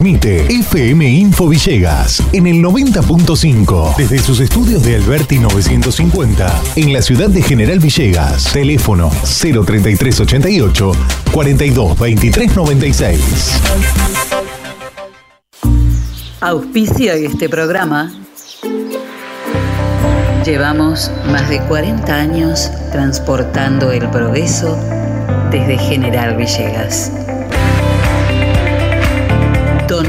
Mite FM Info Villegas en el 90.5 desde sus estudios de Alberti 950 en la ciudad de General Villegas. Teléfono 03388 42 23 96. Auspicia este programa. Llevamos más de 40 años transportando el progreso desde General Villegas.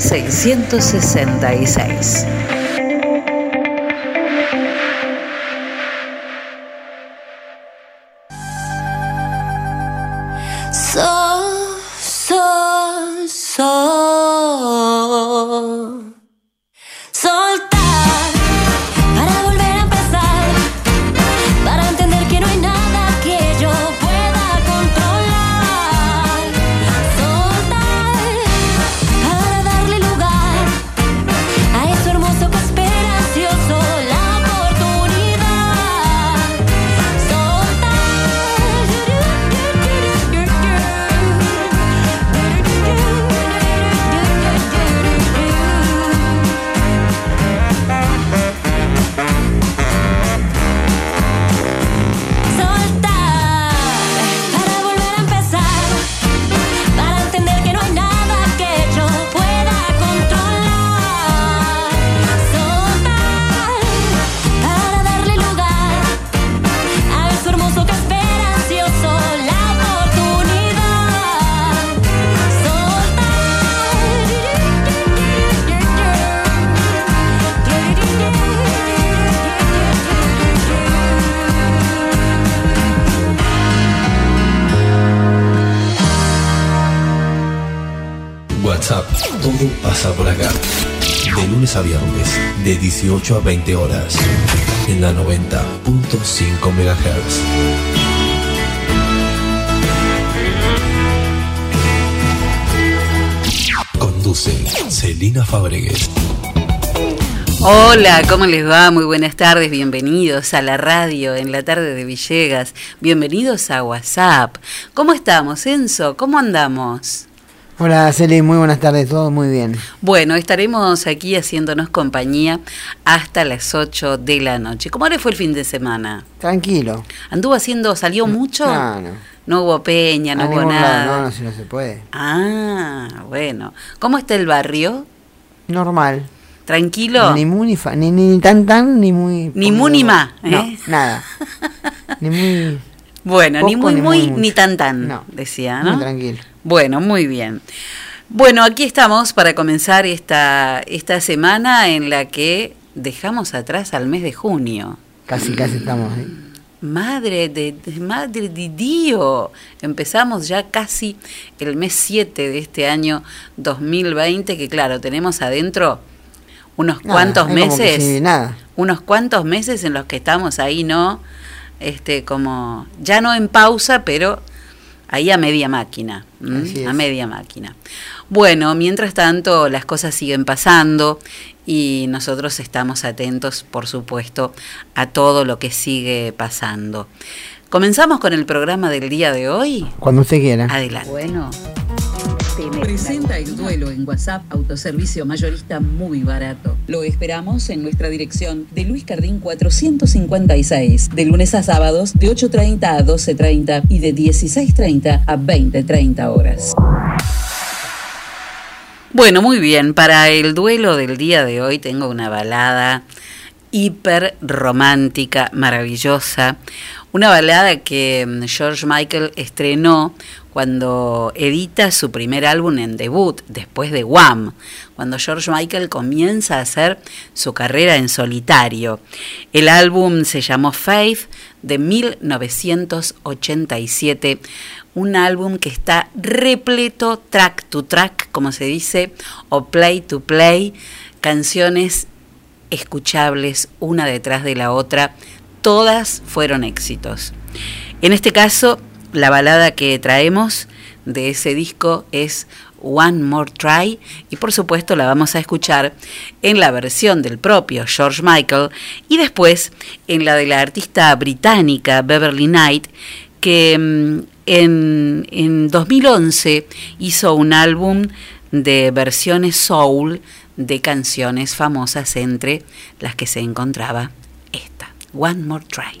666. 18 a 20 horas, en la 90.5 MHz. Conduce Celina Fabregues. Hola, ¿cómo les va? Muy buenas tardes, bienvenidos a la radio en la tarde de Villegas, bienvenidos a WhatsApp. ¿Cómo estamos, Enzo? ¿Cómo andamos? Hola Celi, muy buenas tardes, todo muy bien. Bueno, estaremos aquí haciéndonos compañía hasta las 8 de la noche. ¿Cómo le fue el fin de semana? Tranquilo. ¿Anduvo haciendo, salió mucho? No, no. No hubo peña, no hubo nada. No, no, si no se puede. Ah, bueno. ¿Cómo está el barrio? Normal. ¿Tranquilo? Ni muy ni, fa- ni, ni tan tan, ni muy... Ni poco- mu ni ma, No, ¿eh? nada. ni muy... Bueno, ni muy ni muy, muy ni tan tan, No. decía, Muy ¿no? tranquilo. Bueno, muy bien. Bueno, aquí estamos para comenzar esta, esta semana en la que dejamos atrás al mes de junio. Casi, casi estamos. ¿eh? Madre de, de- madre de Dios. Empezamos ya casi el mes 7 de este año 2020, que claro, tenemos adentro unos Nada, cuantos meses, nada. unos cuantos meses en los que estamos ahí, ¿no? Este, como, ya no en pausa, pero ahí a media máquina, a media máquina. Bueno, mientras tanto las cosas siguen pasando y nosotros estamos atentos, por supuesto, a todo lo que sigue pasando. ¿Comenzamos con el programa del día de hoy? Cuando usted quiera. Adelante. Bueno. Presenta el duelo en WhatsApp, autoservicio mayorista muy barato. Lo esperamos en nuestra dirección de Luis Cardín 456, de lunes a sábados de 8.30 a 12.30 y de 16.30 a 20.30 horas. Bueno, muy bien, para el duelo del día de hoy tengo una balada hiper romántica, maravillosa. Una balada que mm, George Michael estrenó cuando edita su primer álbum en debut, después de Wham, cuando George Michael comienza a hacer su carrera en solitario. El álbum se llamó Faith de 1987, un álbum que está repleto track to track, como se dice, o play to play, canciones escuchables una detrás de la otra, todas fueron éxitos. En este caso, la balada que traemos de ese disco es One More Try y por supuesto la vamos a escuchar en la versión del propio George Michael y después en la de la artista británica Beverly Knight que mm, en, en 2011 hizo un álbum de versiones soul de canciones famosas entre las que se encontraba esta, One More Try.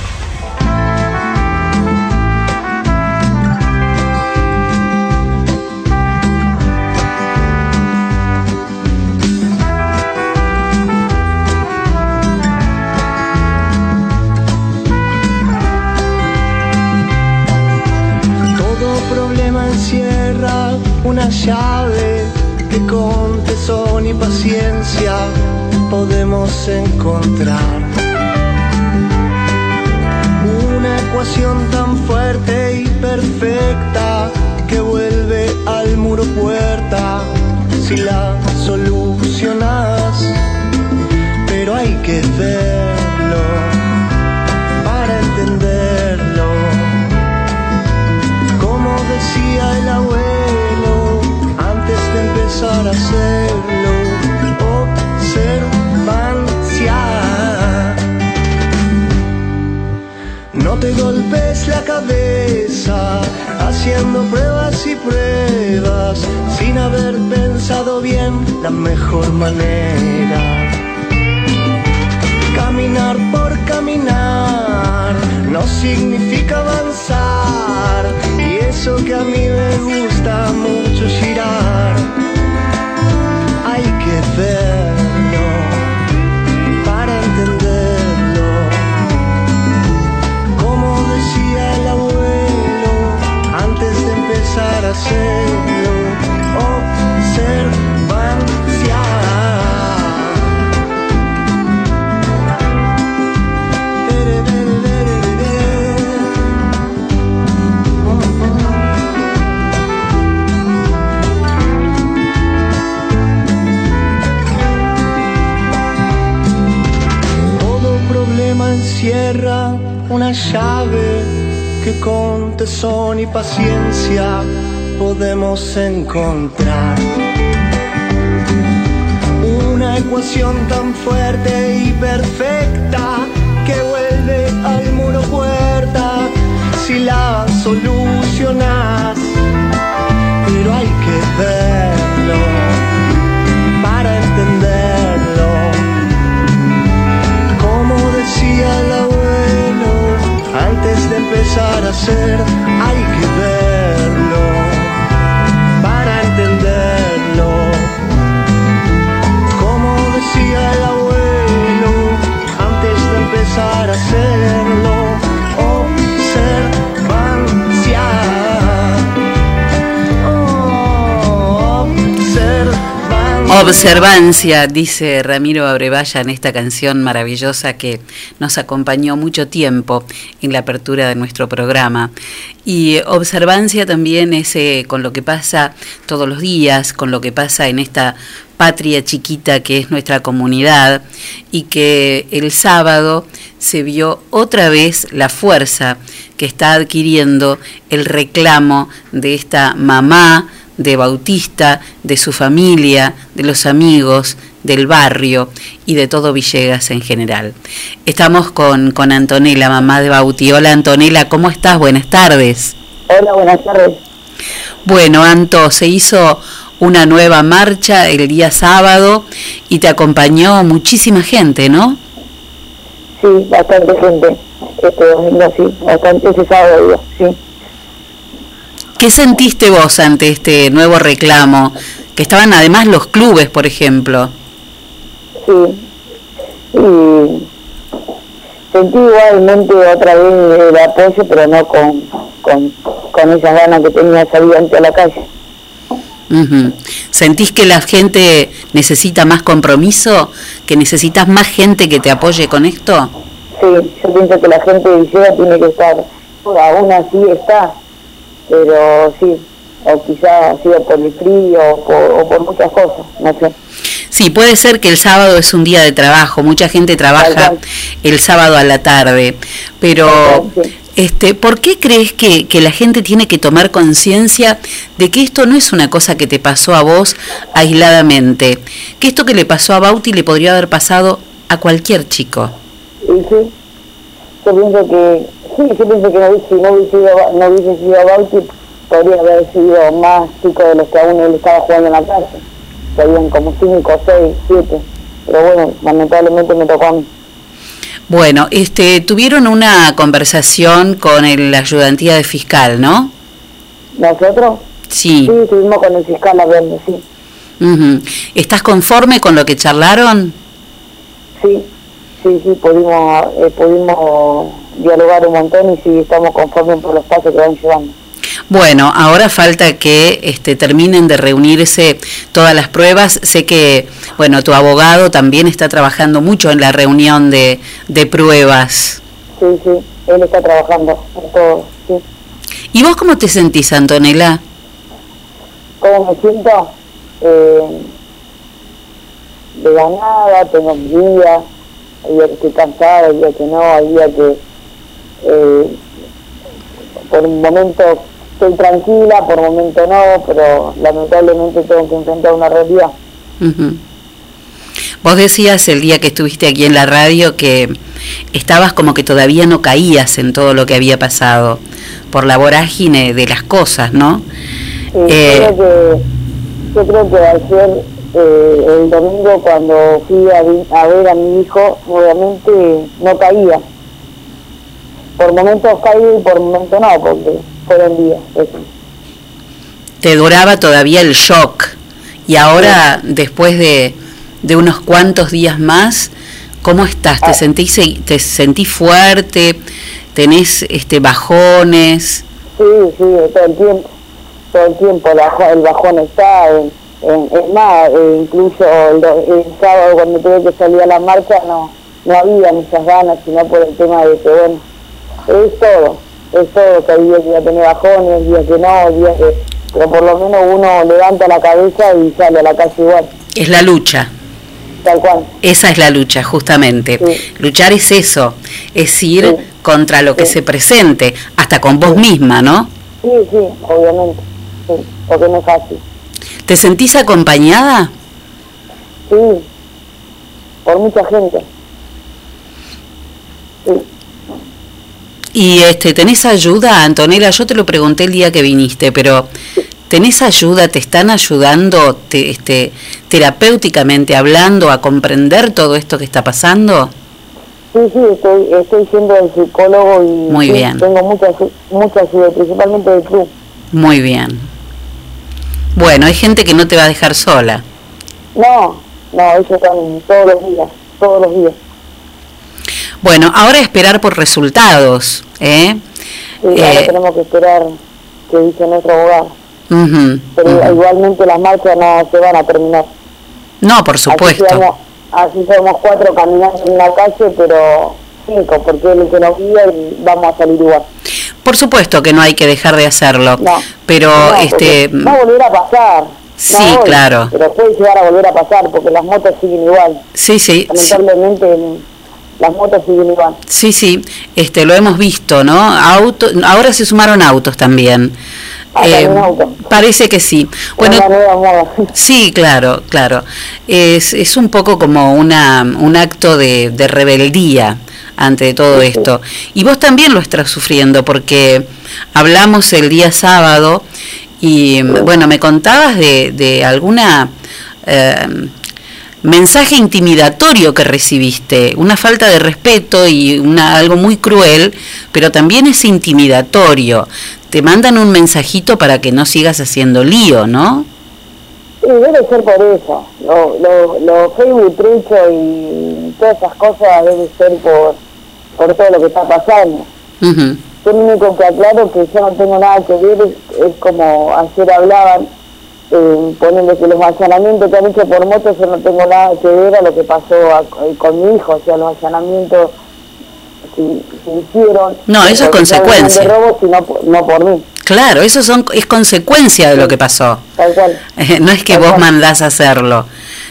Una llave que con tesón y paciencia podemos encontrar. Una ecuación tan fuerte y perfecta que vuelve al muro puerta si la solucionas. Pero hay que verlo para entenderlo. Como decía el abuelo empezar a hacerlo, observancia. No te golpes la cabeza haciendo pruebas y pruebas sin haber pensado bien la mejor manera. Caminar por caminar no significa avanzar y eso que a mí me gusta mucho girar. Hay que una llave que con tesón y paciencia podemos encontrar. Una ecuación tan fuerte y perfecta que vuelve al muro puerta si la solucionas. Pero hay que verlo para entenderlo. Como decía abuelo, antes de empezar a hacer, Observancia. Dice Ramiro Abrevaya en esta canción maravillosa que nos acompañó mucho tiempo en la apertura de nuestro programa. Y observancia también es eh, con lo que pasa todos los días, con lo que pasa en esta patria chiquita que es nuestra comunidad y que el sábado se vio otra vez la fuerza que está adquiriendo el reclamo de esta mamá de Bautista, de su familia, de los amigos, del barrio y de todo Villegas en general. Estamos con, con Antonella, mamá de Bauti. Hola Antonella, ¿cómo estás? Buenas tardes. Hola, buenas tardes. Bueno, Anto, se hizo una nueva marcha el día sábado y te acompañó muchísima gente, ¿no? Sí, bastante gente. Este domingo, sí, bastante ese sábado, sí. ¿Qué sentiste vos ante este nuevo reclamo? Que estaban además los clubes, por ejemplo. Sí. Y sentí igualmente otra vez el apoyo, pero no con, con, con esas ganas que tenía salir ante la calle. ¿Sentís que la gente necesita más compromiso? ¿Que necesitas más gente que te apoye con esto? Sí, yo pienso que la gente de tiene que estar, aún así está, pero sí, o quizá ha sido por el frío o por, o por muchas cosas, no sé. Sí, puede ser que el sábado es un día de trabajo, mucha gente trabaja el sábado a la tarde, pero este, ¿por qué crees que, que la gente tiene que tomar conciencia de que esto no es una cosa que te pasó a vos aisladamente? Que esto que le pasó a Bauti le podría haber pasado a cualquier chico. Sí, yo pienso que, sí, yo pienso que no hubiese, no hubiese, sido, no hubiese sido Bauti, podría haber sido más chicos de los que aún él estaba jugando en la calle. Serían como 5, 6, 7. Pero bueno, lamentablemente me tocó a mí. Bueno, este, tuvieron una conversación con el ayudantía de fiscal, ¿no? ¿Nosotros? Sí. Sí, estuvimos con el fiscal hablando, sí. ¿Estás conforme con lo que charlaron? Sí, sí, sí, pudimos, eh, pudimos dialogar un montón y sí, estamos conformes por los pasos que van llevando. Bueno, ahora falta que este, terminen de reunirse todas las pruebas. Sé que, bueno, tu abogado también está trabajando mucho en la reunión de, de pruebas. Sí, sí, él está trabajando en todo, sí. ¿Y vos cómo te sentís, Antonella? ¿Cómo me siento? Eh, de la nada, tengo mi día, hay días que estoy cansada, hay días que no, hay días que eh, por un momento estoy tranquila, por un momento no, pero lamentablemente tengo que enfrentar una realidad. Vos decías el día que estuviste aquí en la radio que estabas como que todavía no caías en todo lo que había pasado por la vorágine de las cosas, ¿no? Sí, Eh, creo que, yo creo que ayer, eh, el domingo, cuando fui a, a ver a mi hijo, obviamente no caía. Por momentos caí y por momentos no, porque fueron días. eso. te duraba todavía el shock y ahora después de, de unos cuantos días más, ¿cómo estás? Ah. ¿Te sentís te sentís fuerte? ¿Tenés este bajones? Sí, sí, todo el tiempo. Todo el tiempo el bajón, está. En, en, es más, eh, incluso el, el sábado cuando tuve que salir a la marcha no, no había muchas ganas, sino por el tema de que, bueno, es todo. Es todo, que hay días que voy a tener bajones, días que no, días que... Pero por lo menos uno levanta la cabeza y sale a la calle igual, Es la lucha. tal cual. Esa es la lucha, justamente. Sí. Luchar es eso, es ir Sí. contra lo que Sí. se presente, hasta con vos misma, ¿no? Sí, sí, obviamente. Sí, porque no es fácil. ¿Te sentís acompañada? Sí, por mucha gente. Sí. Y este, ¿tenés ayuda, Antonella? Yo te lo pregunté el día que viniste, pero ¿tenés ayuda? ¿Te están ayudando te- este, terapéuticamente hablando a comprender todo esto que está pasando? Sí, sí, estoy, estoy siendo el psicólogo y Muy bien. tengo mucha, mucha ayuda, principalmente del club. Muy bien. Bueno, hay gente que no te va a dejar sola. No, no, ellos están todos los días, todos los días. Bueno, ahora esperar por resultados, ¿eh? Sí, ahora Eh, tenemos que esperar que dice nuestro abogado. Pero igualmente las marchas no se van a terminar. No, por Así supuesto. somos, así somos cuatro caminando en la calle, pero cinco, porque es el que nos guía y vamos a salir igual. Por supuesto que no hay que dejar de hacerlo. No. Pero, No, este, porque va a volver a pasar. Sí, No hoy, claro. Pero puede llegar a volver a pasar porque las motos siguen igual. sí, sí, sí. Las motos siguen igual. Sí, sí, este, lo hemos visto, ¿no? Auto, ahora se sumaron autos también. Ah, Eh, parece que sí. Bueno, sí, claro, claro. Es, es un poco como una, un acto de, de rebeldía ante todo esto. Y vos también lo estás sufriendo porque hablamos el día sábado y, bueno, me contabas de, de alguna... eh, mensaje intimidatorio que recibiste, una falta de respeto y una, algo muy cruel, pero también es intimidatorio. Te mandan un mensajito para que no sigas haciendo lío, ¿no? Sí, debe ser por eso. Lo, lo, lo Facebook trucho y todas esas cosas debe ser por, por todo lo que está pasando. Yo lo único que aclaro que yo no tengo nada que ver es, es como ayer hablaban, eh, poniendo que los allanamientos que han hecho por moto yo no tengo nada que ver a lo que pasó a- eh, con mi hijo, o sea, los allanamientos se hicieron. No, eso es consecuencia. robo, sino por- no por mí, Claro, eso son, es consecuencia de lo que pasó. tal cual. Eh, No es que Tal vos cual. mandás a hacerlo.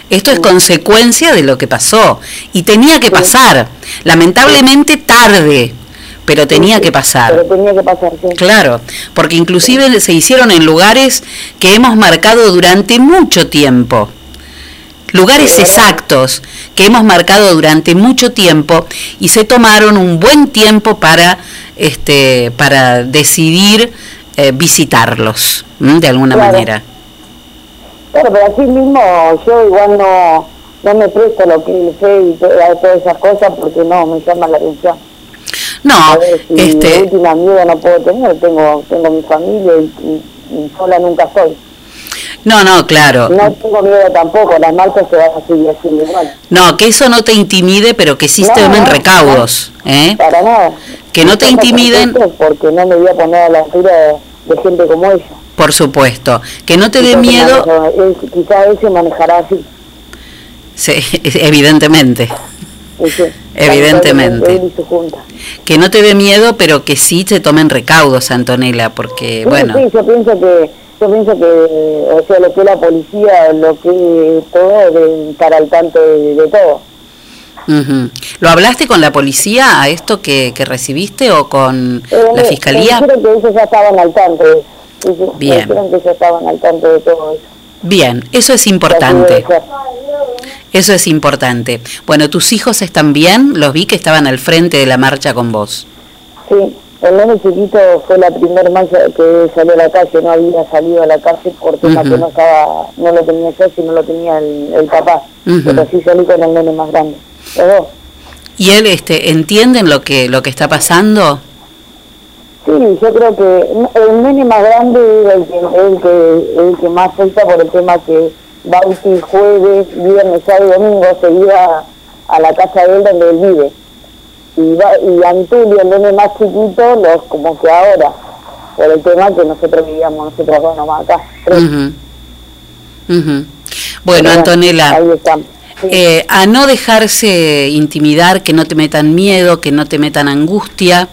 Esto es consecuencia de lo que pasó. Y tenía que pasar. Lamentablemente tarde, pero tenía que pasar. Pero tenía que pasar, sí. Claro, porque inclusive se hicieron en lugares que hemos marcado durante mucho tiempo. Lugares exactos que hemos marcado durante mucho tiempo y se tomaron un buen tiempo para este para decidir eh, visitarlos ¿m? de alguna Claro. manera. Claro, pero así mismo yo igual no, no me presto lo que fe y a todas esas cosas porque no me llama la atención. No, si este última miedo no puedo tener, tengo tengo mi familia y, y- y sola nunca estoy. no, no, claro. No tengo miedo tampoco, las marchas se van a seguir haciendo igual. No, que eso no te intimide, pero que sí No, te tomen no, recaudos, ¿eh? Para nada. Que no te intimiden. Porque no me voy a poner a la altura de, de gente como ella. Por supuesto. Que no te dé miedo, él- quizá él se manejará así. sí, evidentemente, y sí, Evidentemente. Él y su junta. que no te dé miedo, pero que sí se tomen recaudos, Antonella, porque, Sí, bueno, sí, yo pienso que, yo pienso que, o sea, lo que la policía, lo que todo, de estar al tanto de, de todo. ujú. ¿lo hablaste con la policía a esto que, que recibiste o con Eh, la fiscalía? Que ellos ya estaban al tanto Bien. dijeron que ya estaban al tanto de todo eso. Bien, eso es importante. Eso es importante. Bueno, ¿tus hijos están bien? Los vi que estaban al frente de la marcha con vos. Sí, el nene chiquito fue la primera marcha que salió a la calle, no había salido a la calle por tema que no estaba, no lo tenía yo, sino lo tenía el, el papá. Pero sí salí con el nene más grande. Los dos. ¿Y él este, entienden lo que, lo que está pasando? Sí, yo creo que el nene más grande es el que, el que, el que más afecta por el tema que Bauti jueves, viernes, sábado y domingo se iba a la casa de él donde él vive. Y, va, y Antulio, el nene más chiquito, los como que ahora, por el tema que nosotros vivíamos, nosotros dos nomás acá. tres. Bueno, Pero Antonella, Ahí estamos. Sí. eh, a no dejarse intimidar, que no te metan miedo, que no te metan angustia.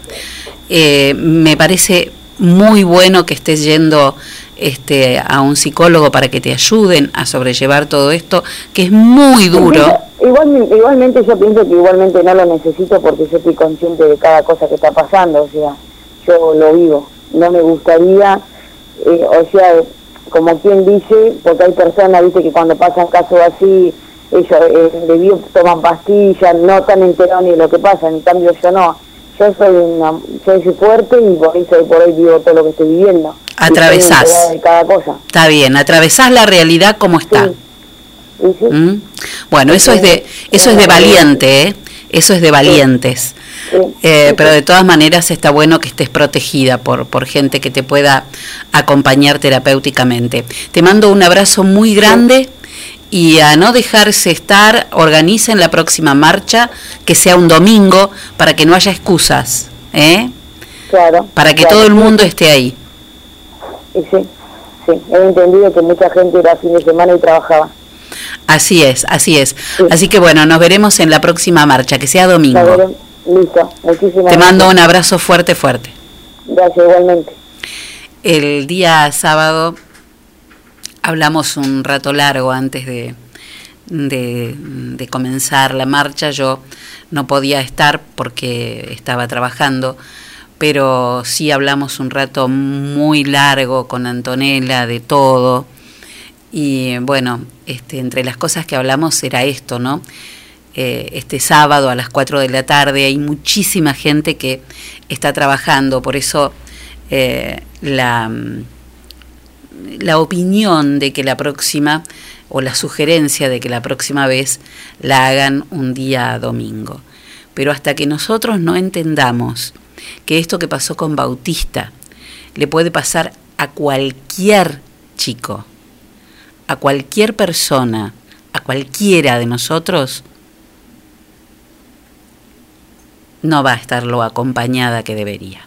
Eh, me parece muy bueno que estés yendo este, a un psicólogo para que te ayuden a sobrellevar todo esto, que es muy duro. Igual, igualmente yo pienso que igualmente no lo necesito porque yo estoy consciente de cada cosa que está pasando, o sea, yo lo vivo. No me gustaría, eh, o sea, como quien dice, porque hay personas, dice que cuando pasan casos así, ellos eh, de bio toman pastillas, no están enterados ni de lo que pasa, en cambio yo no. Yo soy una, yo soy fuerte y por eso por hoy vivo todo lo que estoy viviendo. Atravesás. enterada de cada cosa. Está bien, atravesás la realidad como está. Sí. Y sí. ¿Mm? Bueno, eso es de eso es de valiente, ¿eh? Eso es de valientes. Sí. Eh, pero de todas maneras está bueno que estés protegida por, por gente que te pueda acompañar terapéuticamente. Te mando un abrazo muy grande y a no dejarse estar, organicen la próxima marcha, que sea un domingo, para que no haya excusas, ¿eh? Claro. para que claro. todo el mundo esté ahí. Y sí, sí, he entendido que mucha gente era fin de semana y trabajaba. Así es, así es. Así que bueno, nos veremos en la próxima marcha, que sea domingo. Listo, muchísimas Te mando un abrazo fuerte, fuerte. Gracias, igualmente. El día sábado hablamos un rato largo antes de, de, comenzar la marcha. Yo no podía estar porque estaba trabajando, pero sí hablamos un rato muy largo con Antonella de todo. Y bueno, este, entre las cosas que hablamos era esto, ¿no? Eh, este sábado a las 4 de la tarde hay muchísima gente que está trabajando, por eso eh, la, la opinión de que la próxima, o la sugerencia de que la próxima vez la hagan un día domingo. Pero hasta que nosotros no entendamos que esto que pasó con Bautista le puede pasar a cualquier chico, a cualquier persona, a cualquiera de nosotros, no va a estar lo acompañada que debería.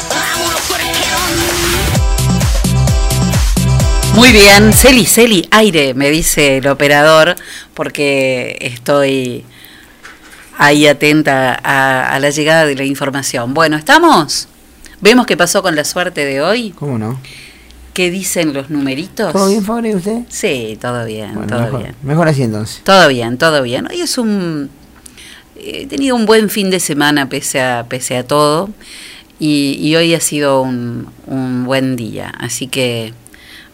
Muy bien, Celi, Celi, aire, me dice el operador, porque estoy ahí atenta a, a la llegada de la información. Bueno, ¿estamos? ¿Vemos qué pasó con la suerte de hoy? ¿Cómo no? ¿Qué dicen los numeritos? ¿Todo bien, Fabre, usted? Sí, todo bien, Bueno, todo mejor, bien. mejor así entonces. Todo bien, todo bien. Hoy es un... He tenido un buen fin de semana pese a, pese a todo y, y hoy ha sido un, un buen día. Así que,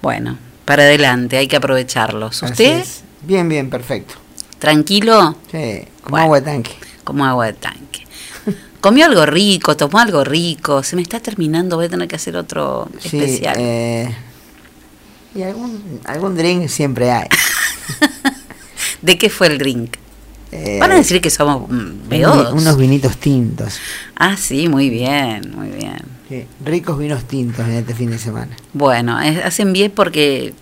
bueno, para adelante, hay que aprovecharlos. ¿Usted? Bien, bien, perfecto. ¿Tranquilo? Sí, como Bueno. agua de tanque. Como agua de tanque. Comió algo rico, tomó algo rico. Se me está terminando, voy a tener que hacer otro Sí, especial. eh, y algún, algún drink siempre hay. ¿De qué fue el drink? Eh, Van a decir que somos mm, beodos. Unos vinitos tintos. Ah, sí, muy bien, muy bien. Sí, ricos vinos tintos en este fin de semana. Bueno, es- hacen bien porque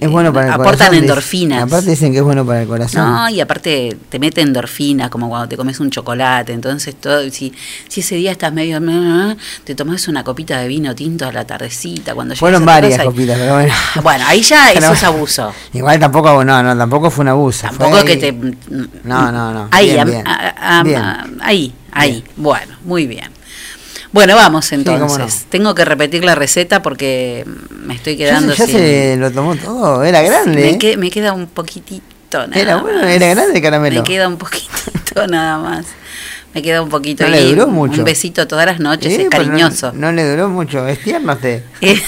Es bueno para el aportan corazón. endorfinas. Aparte dicen que es bueno para el corazón. No, y aparte te mete endorfinas, como cuando te comes un chocolate. Entonces, todo si, si ese día estás medio. Te tomas una copita de vino tinto a la tardecita. cuando Fueron varias copitas, pero bueno. Bueno, ahí ya Pero eso es abuso. Igual tampoco, no, no, tampoco fue un abuso. Tampoco que te. No, no, no. Ahí, bien, am- bien. a- a- Bien. a- ahí, ahí. Bueno, muy bien. Bueno, vamos entonces. no. Tengo que repetir la receta porque me estoy quedando ya sin- se lo tomó todo, era grande. Me, ¿eh? que- me queda un poquitito nada Era bueno, más. era grande el caramelo. Me queda un poquitito nada más. Me queda un poquito. No le duró mucho. Un besito todas las noches, Sí, es no- cariñoso. No, le duró mucho, es tierno usted. Eh,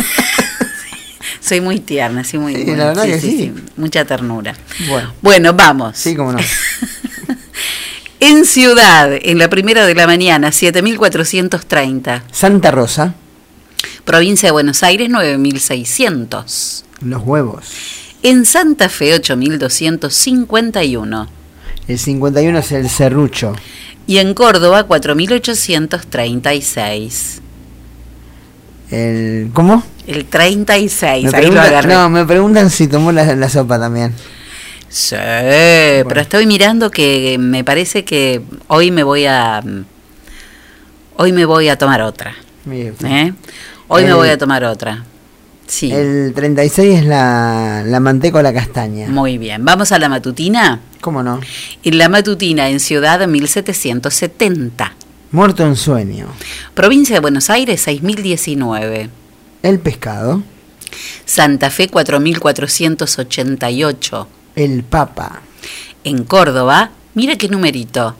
soy muy tierna, soy muy Sí, muy- la verdad que sí. Mucha ternura. Bueno, Bueno, vamos. sí, cómo no. En Ciudad, en la primera de la mañana, 7430. Santa Rosa, Provincia de Buenos Aires, 9600. los huevos. En Santa Fe, 8251. El 51 es el serrucho. Y en Córdoba, 4836. El, ¿Cómo? El 36, Me ahí lo agarré. no, me preguntan si tomó la, la sopa también. Sí, pero estoy mirando que me parece que hoy me voy a. Hoy me voy a tomar otra. ¿eh? Hoy me voy a tomar otra. Sí. El 36 es la, la manteca o la castaña. Muy bien. ¿Vamos a la matutina? ¿Cómo no? En la matutina, en Ciudad 1770. Muerto en sueño. Provincia de Buenos Aires, 6019. El pescado. Santa Fe, 4488. El papa. En Córdoba, mira qué numerito.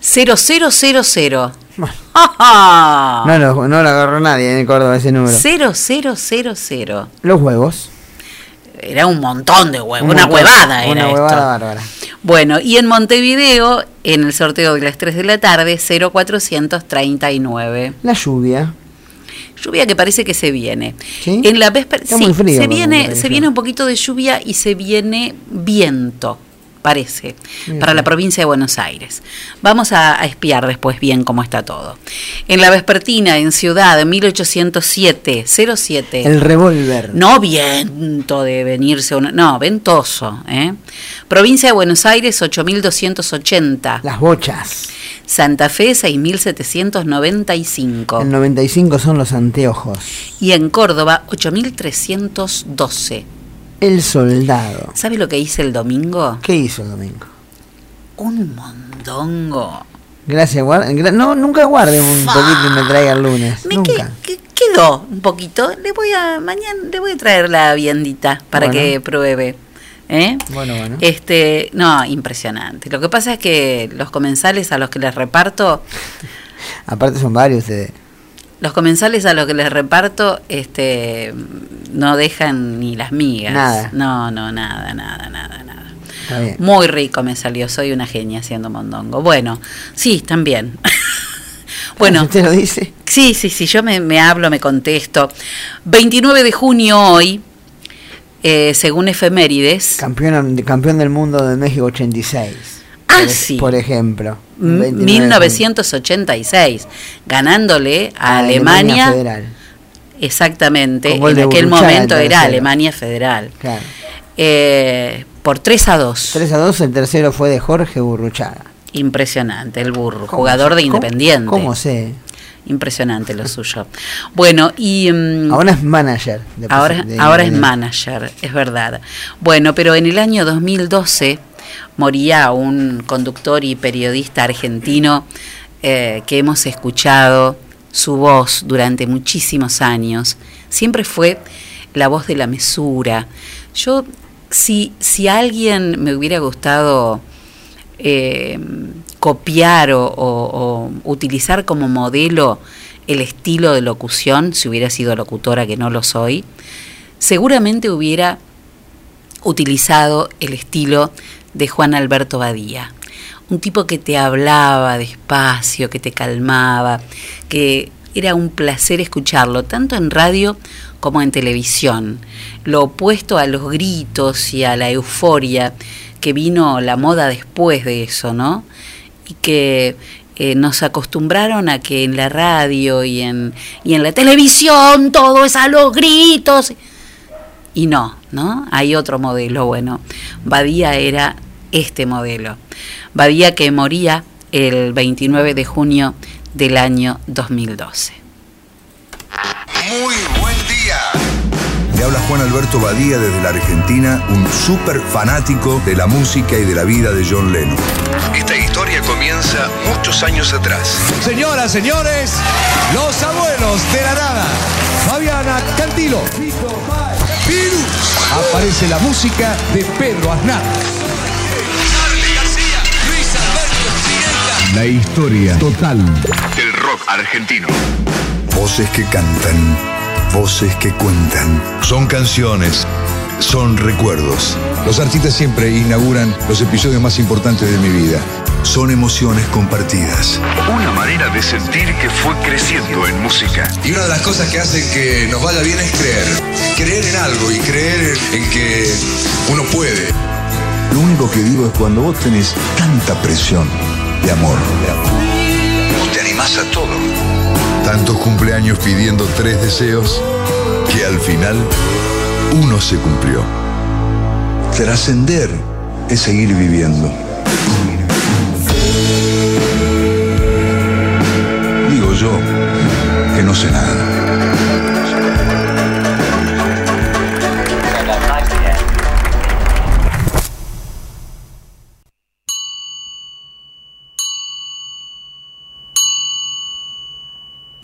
0000. ¡Ah! No lo, no lo agarró nadie en Córdoba ese número. 0000. Los huevos. Era un montón de huevos, Un una montón, huevada era Una esto. huevada bárbara. Bueno, y en Montevideo, en el sorteo de las 3 de la tarde, 0439. La lluvia. Lluvia que parece que se viene. ¿Sí? En la véspera, sí, frío se viene, se viene un poquito de lluvia y se viene viento, parece, para la provincia de Buenos Aires. Vamos a, a espiar después bien cómo está todo. En la vespertina, en Ciudad, 1807, 07. El revólver. No viento de venirse, uno- no, ventoso. ¿eh? Provincia de Buenos Aires, 8.280. Las bochas. Santa Fe, 6.795. El 95 son los anteojos. Y en Córdoba, 8.312. El soldado. ¿Sabe lo que hice el domingo? ¿Qué hizo el domingo? Un mondongo. Gracias, guarda. gra- No, nunca guarde un poquito y me traiga el lunes. Me nunca. que- quedó un poquito. Le voy a mañana le voy a traer la viandita para Bueno. que pruebe. ¿Eh? Bueno, bueno. Este, no, impresionante. Lo que pasa es que los comensales a los que les reparto, Aparte son varios ustedes. los comensales a los que les reparto, este, no dejan ni las migas. Nada. No, no, nada, nada, nada, nada. Está bien. Muy rico me salió, soy una genia haciendo mondongo. Bueno, sí, también. bueno, usted lo dice. sí, sí, sí, yo me, me hablo, me contesto. 29 de junio hoy, eh, según efemérides, Campeón, campeón del mundo de México 86. Ah, por, sí. Por ejemplo. m- 29 de junio. 1986, ganándole a A Alemania, Federal. exactamente, en aquel momento era. Alemania Federal, Claro. eh, por 3 a 2. 3 a 2, el tercero fue de Jorge Burruchaga. Impresionante, el burro, ¿Cómo jugador de ¿Cómo- Independiente. ¿Cómo sé? Impresionante lo suyo. Bueno, y... mm, Ahora es manager. de- Ahora, de ahora es manager, es verdad. Bueno, pero en el año 2012 moría un conductor y periodista argentino eh, que hemos escuchado su voz durante muchísimos años. Siempre fue la voz de la mesura. Yo, si, si a alguien me hubiera gustado eh, copiar o, o- o utilizar como modelo el estilo de locución, si hubiera sido locutora, que no lo soy, seguramente hubiera utilizado el estilo de Juan Alberto Badía. Un tipo que te hablaba despacio, que te calmaba, que era un placer escucharlo, tanto en radio como en televisión. Lo opuesto a los gritos y a la euforia que vino la moda después de eso, ¿no? Y que eh, nos acostumbraron a que en la radio y en, y en la televisión todo es a los gritos. Y no, ¿no? Hay otro modelo. Bueno, Badía era este modelo. Badía que moría el 29 de junio del año 2012. Muy buen día. Habla Juan Alberto Badía desde la Argentina, un súper fanático de la música y de la vida de John Lennon. Esta historia comienza muchos años atrás. Señoras, señores, los abuelos de la nada. Fabiana Cantilo. Virus. Aparece la música de Pedro Aznar. La historia total del rock argentino. Voces que cantan, voces que cuentan. Son canciones, son recuerdos. Los artistas siempre inauguran los episodios más importantes de mi vida. Son emociones compartidas. Una manera de sentir que fue creciendo en música. Y una de las cosas que hacen que nos vaya bien es creer. Creer en algo y creer en que uno puede. Lo único que digo es cuando vos tenés tanta presión de amor, vos te animás a todo. Tantos cumpleaños pidiendo tres deseos que al final uno se cumplió. Trascender es seguir viviendo. Digo yo que no sé nada.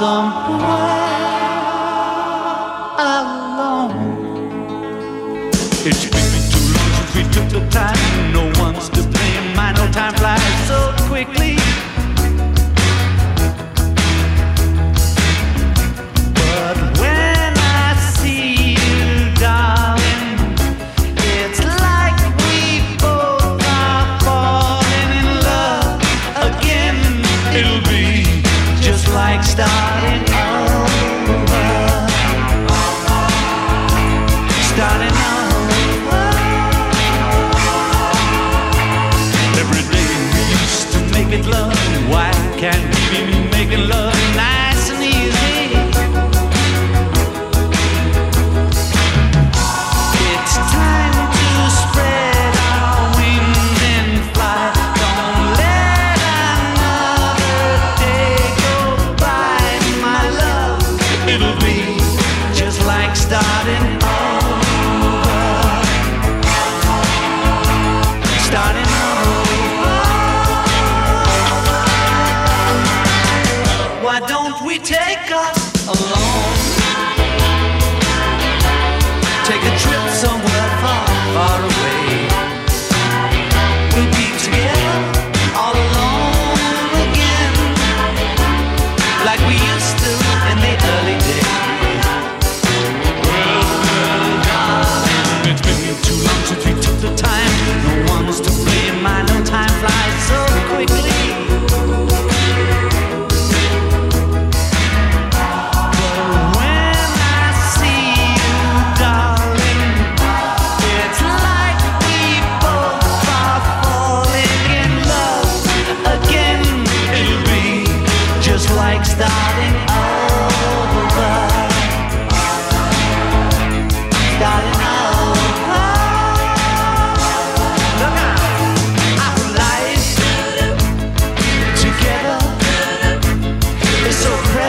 somewhere alone. It's been too long since we took the time. No one's to blame. My no time flies so quickly.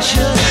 should.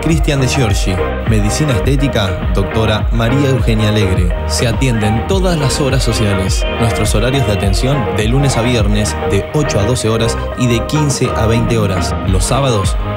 Cristian de Giorgi. Medicina estética, doctora María Eugenia Alegre. Se atienden todas las horas sociales. Nuestros horarios de atención de lunes a viernes de 8 a 12 horas y de 15 a 20 horas. Los sábados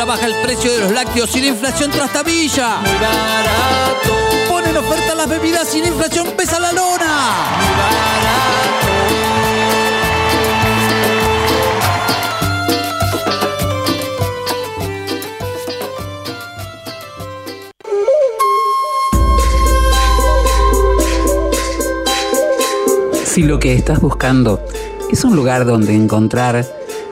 Ahora baja el precio de los lácteos y la inflación trastabilla. Muy barato. Ponen oferta las bebidas y la inflación pesa la lona. Si lo que estás buscando es un lugar donde encontrar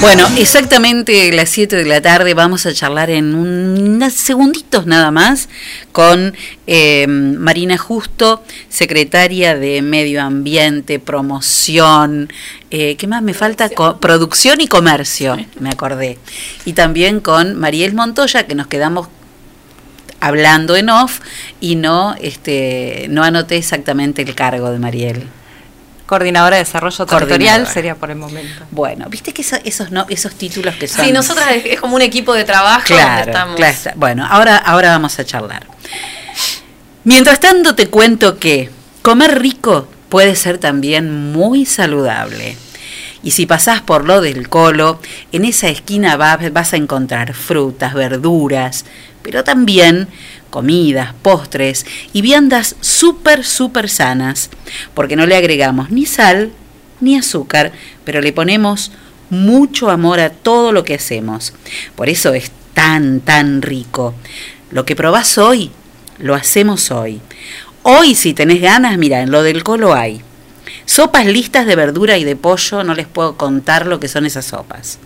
Bueno, exactamente las 7 de la tarde vamos a charlar en unos segunditos nada más con eh, Marina Justo, secretaria de Medio Ambiente, Promoción, eh, ¿qué más me falta? Co- producción y Comercio, me acordé. Y también con Mariel Montoya, que nos quedamos hablando en off y no, este, no anoté exactamente el cargo de Mariel. Coordinadora de Desarrollo Territorial sería por el momento. Bueno, viste que eso- esos no, esos títulos que son. Sí, nosotras es, es como un equipo de trabajo donde Claro, estamos. claro, Bueno, ahora, ahora vamos a charlar. Mientras tanto te cuento que comer rico puede ser también muy saludable. Y si pasás por lo del colo, en esa esquina va- vas a encontrar frutas, verduras, pero también comidas, postres y viandas súper, súper sanas, porque no le agregamos ni sal ni azúcar, pero le ponemos mucho amor a todo lo que hacemos. Por eso es tan, tan rico. Lo que probás hoy, lo hacemos hoy. Hoy, si tenés ganas, mira, en lo del colo hay. Sopas listas de verdura y de pollo, no les puedo contar lo que son esas sopas.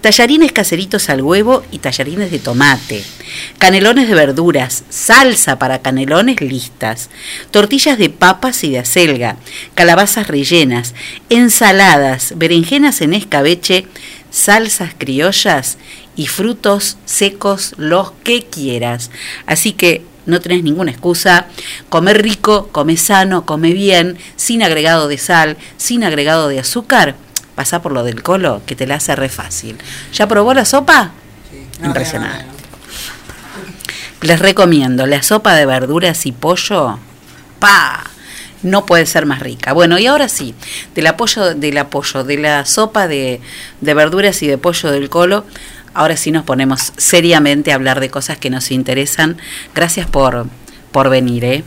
Tallarines caseritos al huevo y tallarines de tomate. Canelones de verduras, salsa para canelones listas. Tortillas de papas y de acelga. Calabazas rellenas. Ensaladas, berenjenas en escabeche, salsas criollas y frutos secos, los que quieras. Así que no tenés ninguna excusa. Comer rico, come sano, come bien, sin agregado de sal, sin agregado de azúcar. Pasá por lo del colo, que te la hace re fácil. ¿Ya probó la sopa? Impresionante. Les recomiendo la sopa de verduras y pollo. ¡Pa! No puede ser más rica. Bueno, y ahora sí, del apoyo, del apoyo, de la sopa de, de verduras y de pollo del colo, ahora sí nos ponemos seriamente a hablar de cosas que nos interesan. Gracias por, por venir, ¿eh?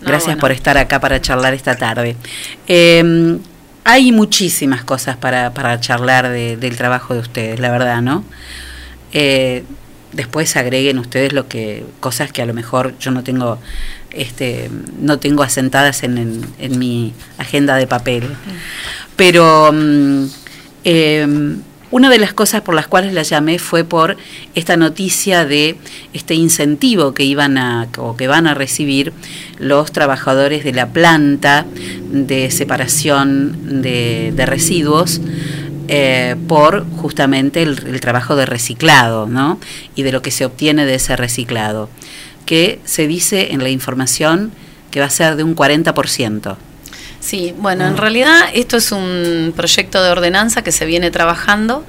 Gracias bueno. por estar acá para charlar esta tarde. Eh, hay muchísimas cosas para, para charlar de- del trabajo de ustedes, la verdad, ¿no? Eh, después agreguen ustedes lo que cosas que a lo mejor yo no tengo este no tengo asentadas en, en- en mi agenda de papel pero mm, eh, una de las cosas por las cuales la llamé fue por esta noticia de este incentivo que iban a o que van a recibir los trabajadores de la planta de separación de, residuos eh, por justamente el, el trabajo de reciclado, ¿no? Y de lo que se obtiene de ese reciclado, que se dice en la información que va a ser de un 40%. Sí, bueno, en realidad esto es un proyecto de ordenanza que se viene trabajando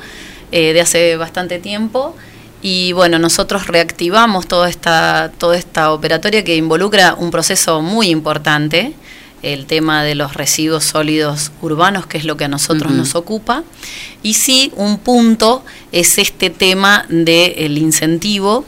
eh, de hace bastante tiempo. Y bueno, nosotros reactivamos toda esta, toda esta operatoria que involucra un proceso muy importante, el tema de los residuos sólidos urbanos, que es lo que a nosotros nos ocupa, y sí, un punto es este tema del incentivo,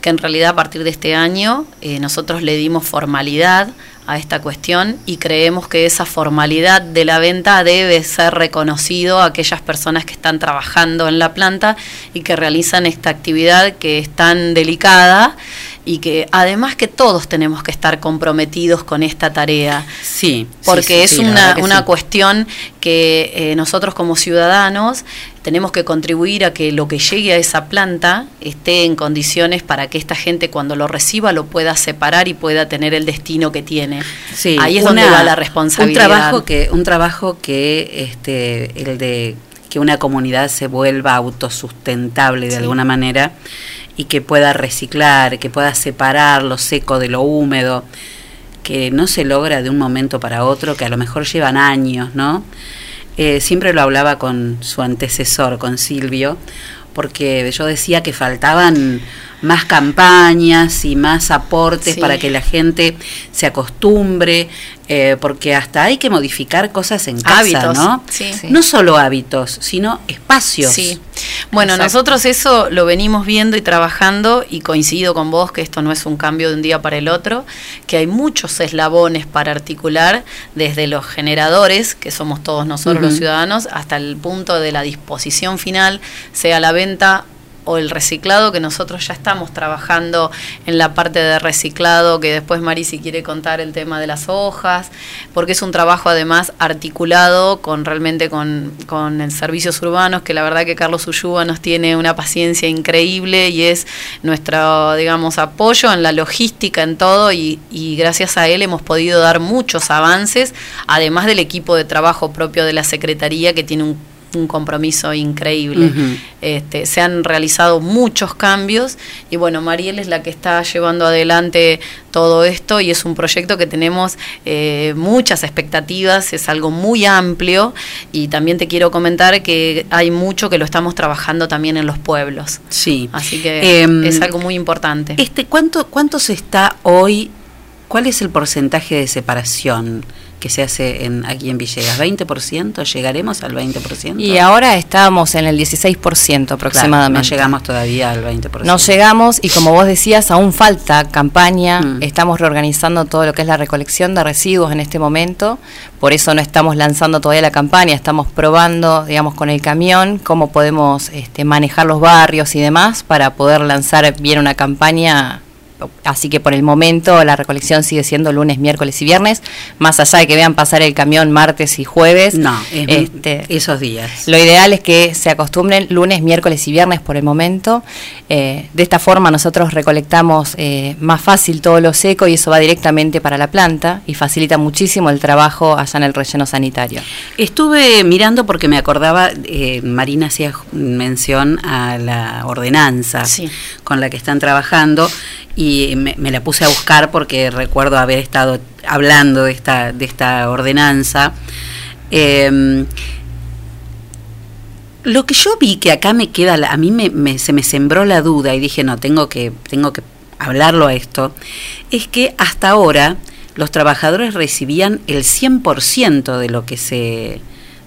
que en realidad a partir de este año eh, nosotros le dimos formalidad a esta cuestión y creemos que esa formalidad de la venta debe ser reconocido a aquellas personas que están trabajando en la planta y que realizan esta actividad que es tan delicada y que además que todos tenemos que estar comprometidos con esta tarea. Sí, Porque sí, es sí, la una, una cuestión que eh, nosotros como ciudadanos tenemos que contribuir a que lo que llegue a esa planta esté en condiciones para que esta gente cuando lo reciba lo pueda separar y pueda tener el destino que tiene. Sí, Ahí es una- donde va la responsabilidad. Un trabajo que, un trabajo que este, el de que una comunidad se vuelva autosustentable de alguna manera y que pueda reciclar, que pueda separar lo seco de lo húmedo, que no se logra de un momento para otro, que a lo mejor llevan años, ¿no? Eh, siempre lo hablaba con su antecesor, con Silvio, porque yo decía que faltaban más campañas y más aportes Sí. para que la gente se acostumbre, eh, porque hasta hay que modificar cosas en casa, Hábitos, ¿no? sí. No solo hábitos, sino espacios. Sí. Bueno, Exacto. nosotros eso lo venimos viendo y trabajando y coincido con vos que esto no es un cambio de un día para el otro, que hay muchos eslabones para articular desde los generadores, que somos todos nosotros los ciudadanos, hasta el punto de la disposición final, sea la venta o el reciclado, que nosotros ya estamos trabajando en la parte de reciclado, que después Mari si quiere contar el tema de las hojas, porque es un trabajo además articulado con realmente con, con el servicios urbanos, que la verdad que Carlos Ulluba nos tiene una paciencia increíble y es nuestro, digamos, apoyo en la logística, en todo, y, y gracias a él hemos podido dar muchos avances, además del equipo de trabajo propio de la Secretaría, que tiene un un compromiso increíble. Este, se han realizado muchos cambios y bueno, Mariel es la que está llevando adelante todo esto y es un proyecto que tenemos eh, muchas expectativas, es algo muy amplio y también te quiero comentar que hay mucho que lo estamos trabajando también en los pueblos. Sí. Así que Em, es algo muy importante. Este, ¿cuánto, ¿Cuánto se está hoy? ¿Cuál es el porcentaje de separación que se hace en, aquí en Villegas? ¿20%? ¿Llegaremos al 20%? Y ahora estamos en el 16% aproximadamente. no llegamos todavía al 20%. No llegamos y como vos decías, aún falta campaña. Mm. Estamos reorganizando todo lo que es la recolección de residuos en este momento. Por eso no estamos lanzando todavía la campaña. Estamos probando, digamos, con el camión cómo podemos este, manejar los barrios y demás para poder lanzar bien una campaña. Así que por el momento la recolección sigue siendo lunes, miércoles y viernes, más allá de que vean pasar el camión martes y jueves. No, es- este, esos días. lo ideal es que se acostumbren lunes, miércoles y viernes por el momento. Eh, de esta forma nosotros recolectamos eh, más fácil todo lo seco y eso va directamente para la planta y facilita muchísimo el trabajo allá en el relleno sanitario. Estuve mirando porque me acordaba, eh, Marina hacía mención a la ordenanza con la que están trabajando y me, me la puse a buscar porque recuerdo haber estado hablando de esta, de esta ordenanza. Eh, lo que yo vi que acá me queda, a mí me, me- se me sembró la duda y dije, no, tengo que, tengo que hablarlo a esto, es que hasta ahora los trabajadores recibían el 100% de lo que se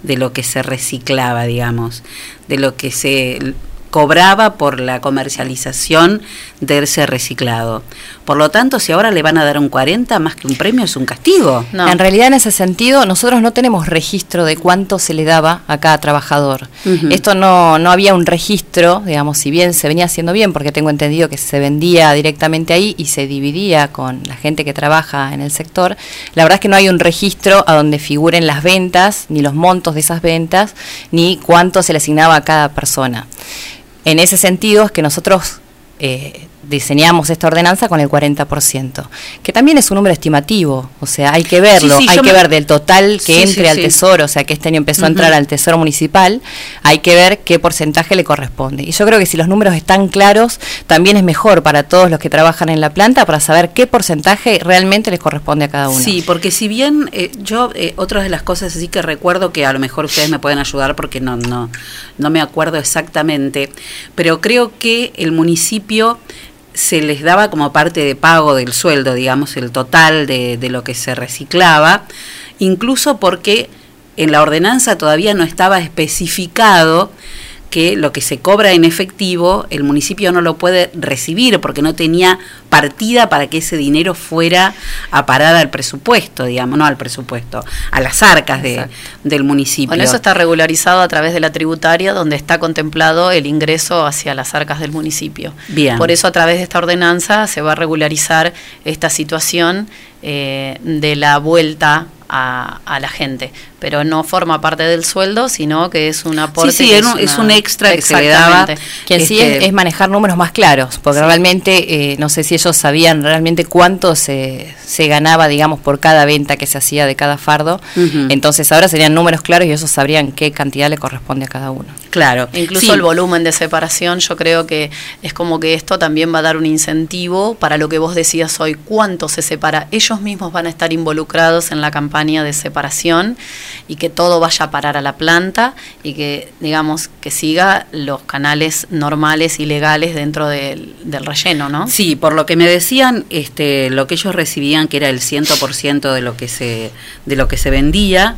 de lo que se reciclaba, digamos, de lo que se cobraba por la comercialización de ese reciclado. Por lo tanto, si ahora le van a dar un 40 más que un premio es un castigo. En realidad, en ese sentido, nosotros no tenemos registro de cuánto se le daba a cada trabajador. Esto no, no había un registro, digamos, si bien se venía haciendo bien, porque tengo entendido que se vendía directamente ahí y se dividía con la gente que trabaja en el sector, la verdad es que no hay un registro a donde figuren las ventas, ni los montos de esas ventas, ni cuánto se le asignaba a cada persona. En ese sentido es que nosotros eh, diseñamos esta ordenanza con el 40%, que también es un número estimativo, o sea, hay que verlo, Sí, sí, hay que me- ver del total que Sí, entre al tesoro, o sea, que este año empezó a entrar al tesoro municipal, hay que ver qué porcentaje le corresponde. Y yo creo que si los números están claros, también es mejor para todos los que trabajan en la planta para saber qué porcentaje realmente les corresponde a cada uno. Sí, porque si bien eh, yo, eh, otras de las cosas así que recuerdo que a lo mejor ustedes me pueden ayudar porque no, no, no me acuerdo exactamente, pero creo que el municipio se les daba como parte de pago del sueldo, digamos, el total de, de lo que se reciclaba, incluso porque en la ordenanza todavía no estaba especificado que lo que se cobra en efectivo el municipio no lo puede recibir porque no tenía partida para que ese dinero fuera a parar al presupuesto, digamos, no al presupuesto, a las arcas de, del municipio. Bueno, eso está regularizado a través de la tributaria, donde está contemplado el ingreso hacia las arcas del municipio. Bien. Por eso, a través de esta ordenanza, se va a regularizar esta situación eh, de la vuelta a, a la gente. Pero no forma parte del sueldo, sino que es un aporte. Sí, sí, es un- es un extra que se le daba. Que en sí Este- es, es manejar números más claros, porque realmente eh, no sé si ellos sabían realmente cuánto se, se ganaba, digamos, por cada venta que se hacía de cada fardo. Entonces ahora serían números claros y ellos sabrían qué cantidad le corresponde a cada uno. Claro. Incluso Sí. el volumen de separación, yo creo que es como que esto también va a dar un incentivo para lo que vos decías hoy, cuánto se separa. Ellos mismos van a estar involucrados en la campaña de separación y que todo vaya a parar a la planta y que, digamos, que siga los canales normales y legales dentro del, del relleno, ¿no? Sí, por lo que me decían, este, lo que ellos recibían, que era el 100% de lo que se, de lo que se vendía,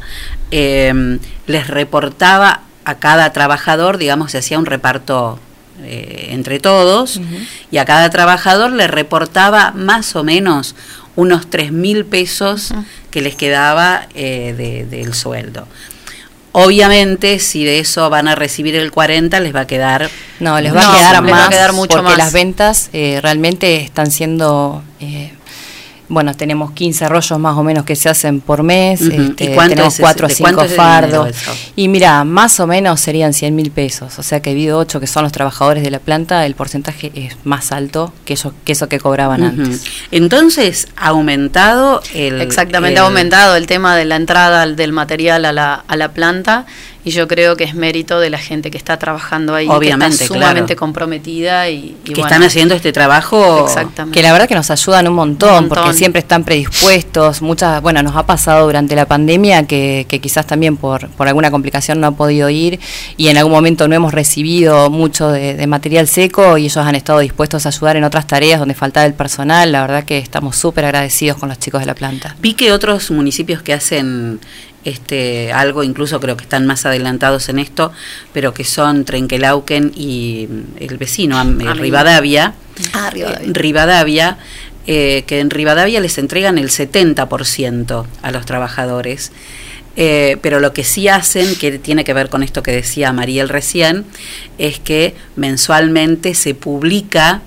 eh, les reportaba a cada trabajador, digamos, se hacía un reparto eh, entre todos, y a cada trabajador le reportaba más o menos unos 3 mil pesos que les quedaba eh, de- del sueldo. Obviamente, si de eso van a recibir el 40, les va a quedar... No, les va No, a quedar les más va a quedar mucho porque más. las ventas eh, realmente están siendo... eh, bueno, tenemos 15 rollos más o menos que se hacen por mes, Ujú. este, ¿Y cuánto tenemos es ese- 4 o de 5 cuánto es el dinero fardos. Y mira, más o menos serían 100 mil pesos. O sea que debido 8 que son los trabajadores de la planta, el porcentaje es más alto que eso que, eso que cobraban antes. Entonces, ha aumentado el... Exactamente, el- ha aumentado el tema de la entrada del material a la, a la planta y yo creo que es mérito de la gente que está trabajando ahí, Obviamente, que está sumamente claro. comprometida y, y que bueno, están haciendo este trabajo... Exactamente. Que la verdad que nos ayudan un montón, Un montón. porque siempre están predispuestos. Muchas, bueno, nos ha pasado durante la pandemia que, que quizás también por, por alguna complicación no ha podido ir y en algún momento no hemos recibido mucho de, de material seco y ellos han estado dispuestos a ayudar en otras tareas donde faltaba el personal. La verdad que estamos súper agradecidos con los chicos de la planta. Vi que otros municipios que hacen este algo, incluso creo que están más adelantados en esto, pero que son Trenquelauquen y mm, el vecino, eh. Rivadavia, Ah, Rivadavia. eh, Rivadavia, eh, que en Rivadavia les entregan el 70% a los trabajadores. Eh, pero lo que sí hacen, que tiene que ver con esto que decía Mariel recién, es que mensualmente se publica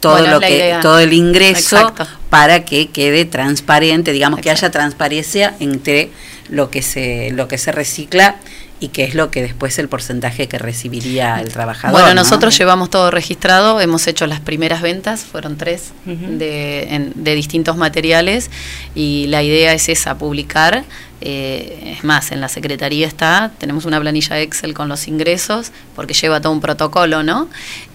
todo Bueno, lo que idea. todo el ingreso Exacto. para que quede transparente, digamos que haya transparencia entre lo que se lo que se recicla y qué es lo que después el porcentaje que recibiría el trabajador. Bueno, ¿no? nosotros llevamos todo registrado, hemos hecho las primeras ventas, fueron tres de, en- de distintos materiales y la idea es esa, publicar. eh, es más, en la Secretaría está, tenemos una planilla Excel con los ingresos, porque lleva todo un protocolo, ¿no?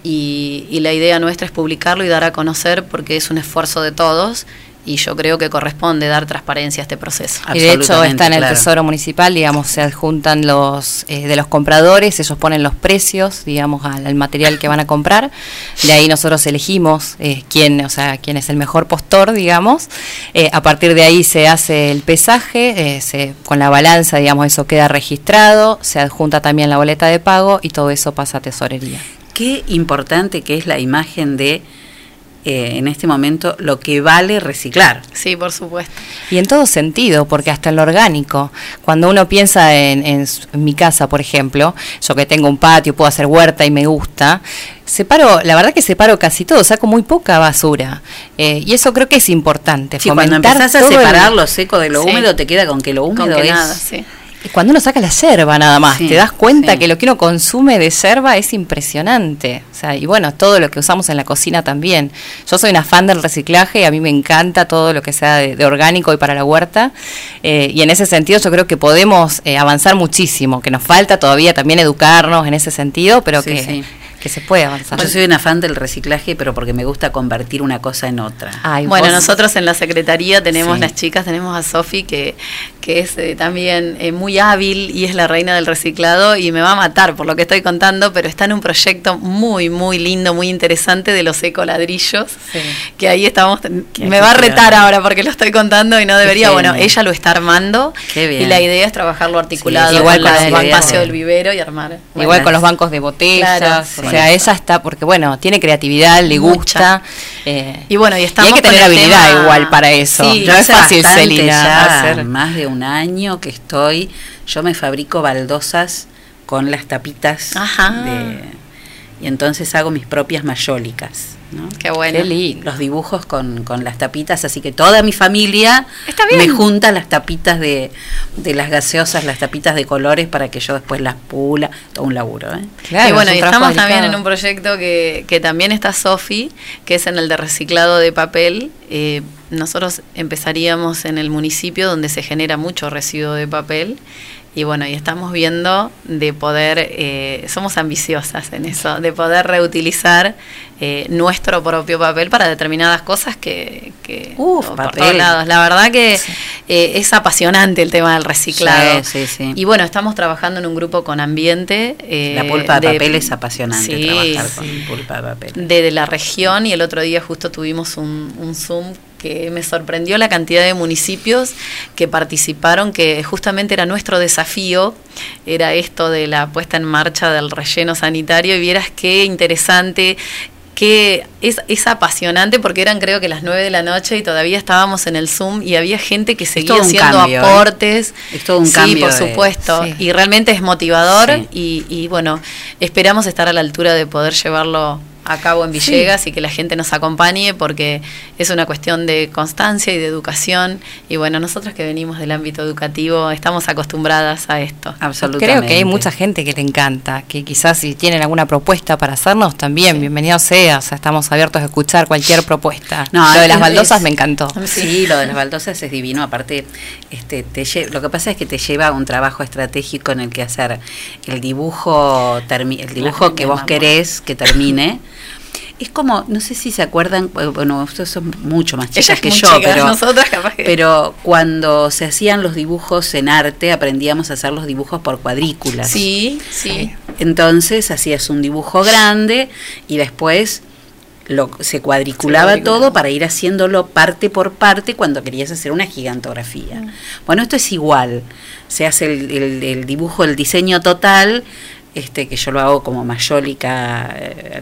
Y, y la idea nuestra es publicarlo y dar a conocer porque es un esfuerzo de todos y yo creo que corresponde dar transparencia a este proceso. Y de hecho está en el Tesoro Municipal, digamos, se adjuntan los eh, de los compradores, ellos ponen los precios, digamos, al, al material que van a comprar. De ahí nosotros elegimos eh, quién, o sea, quién es el mejor postor, digamos. Eh, a partir de ahí se hace el pesaje, eh, se, con la balanza, digamos, eso queda registrado, se adjunta también la boleta de pago y todo eso pasa a tesorería. Qué importante que es la imagen de eh, en este momento lo que vale reciclar. Sí, por supuesto. Y en todo sentido, porque hasta en lo orgánico, cuando uno piensa en, en mi casa, por ejemplo, yo que tengo un patio, puedo hacer huerta y me gusta, separo, la verdad que separo casi todo, saco muy poca basura. Eh, y eso creo que es importante. Sí, cuando empezás a el- separar lo seco de lo Sí. húmedo, te queda con que lo húmedo Con que es nada, sí. Y cuando uno saca la yerba nada más, Sí, te das cuenta sí. que lo que uno consume de yerba es impresionante. O sea, y bueno, todo lo que usamos en la cocina también. Yo soy una fan del reciclaje, a mí me encanta todo lo que sea de, de orgánico y para la huerta. eh, y en ese sentido yo creo que podemos eh, avanzar muchísimo, que nos falta todavía también educarnos en ese sentido, pero Sí, que. Que se puede avanzar. Yo soy una fan del reciclaje, pero porque me gusta convertir una cosa en otra. Bueno, nosotros en la secretaría tenemos Sí. las chicas, tenemos a Sofi que, que es eh, también eh, muy hábil y es la reina del reciclado y me va a matar por lo que estoy contando, pero está en un proyecto muy, muy lindo, muy interesante de los ecoladrillos, que ahí estamos, me va a retar ahora porque lo estoy contando y no debería, bueno, ella lo está armando Qué bien. y la idea es trabajarlo articulado Sí, igual con con el espacio de- del vivero y armar. Igual con los bancos de botellas, Claro, sí. Sea, ella está, porque bueno, tiene creatividad, le Mucha. gusta. eh, Y bueno, y estamos hay que tener habilidad tema- igual para eso. Sí, no es hace fácil, Celina, ya, hacer- más de un año que estoy, yo me fabrico baldosas con las tapitas Ajá. de, y entonces hago mis propias mayólicas. ¿no? Qué bueno. Qué lindo. Los dibujos con, con las tapitas, así que toda mi familia bien. me junta las tapitas de, de las gaseosas, las tapitas de colores para que yo después las pula, todo un laburo. ¿eh? y bueno, y estamos también en un proyecto que, que también está Sofi, que es en el de reciclado de papel. Eh, nosotros empezaríamos en el municipio donde se genera mucho residuo de papel. Y bueno, y estamos viendo de poder, eh, somos ambiciosas en eso, de poder reutilizar eh, nuestro propio papel para determinadas cosas que, que por papel. todos lados. La verdad que eh, es apasionante el tema del reciclado. Sí, sí, sí. Y bueno, estamos trabajando en un grupo con ambiente. eh, La pulpa de, papel es apasionante sí, trabajar con pulpa de papel. de, de la región y el otro día justo tuvimos un, un Zoom que me sorprendió la cantidad de municipios que participaron, que justamente era nuestro desafío, era esto de la puesta en marcha del relleno sanitario y vieras qué interesante, que es, es apasionante porque eran creo que las 9 de la noche y todavía estábamos en el Zoom y había gente que seguía haciendo cambio, ¿eh? aportes. Es todo un sí, cambio por de- supuesto. Sí. Y realmente es motivador Sí. y, y bueno, esperamos estar a la altura de poder llevarlo a cabo en Sí. Villegas y que la gente nos acompañe porque es una cuestión de constancia y de educación y bueno, nosotros que venimos del ámbito educativo estamos acostumbradas a esto. Creo que hay mucha gente que le encanta, que quizás si tienen alguna propuesta para hacernos, también bienvenido sea, o sea, estamos abiertos a escuchar cualquier propuesta. No, Lo de las baldosas es- me encantó. Sí, lo de las baldosas es divino. Aparte, este, te lo que pasa es que te lleva a un trabajo estratégico en el que hacer el dibujo, el dibujo que vos querés que termine. Es como, no sé si se acuerdan, eh, bueno, ustedes son mucho más chicas que yo, pero, nosotras capaz que- pero cuando se hacían los dibujos en arte, aprendíamos a hacer los dibujos por cuadrículas. Sí, sí. Entonces hacías un dibujo grande y después lo, se cuadriculaba todo para ir haciéndolo parte por parte cuando querías hacer una gigantografía. Mm. Bueno, esto es igual. Se hace el, el- el dibujo, el diseño total, este que yo lo hago como mayólica, eh,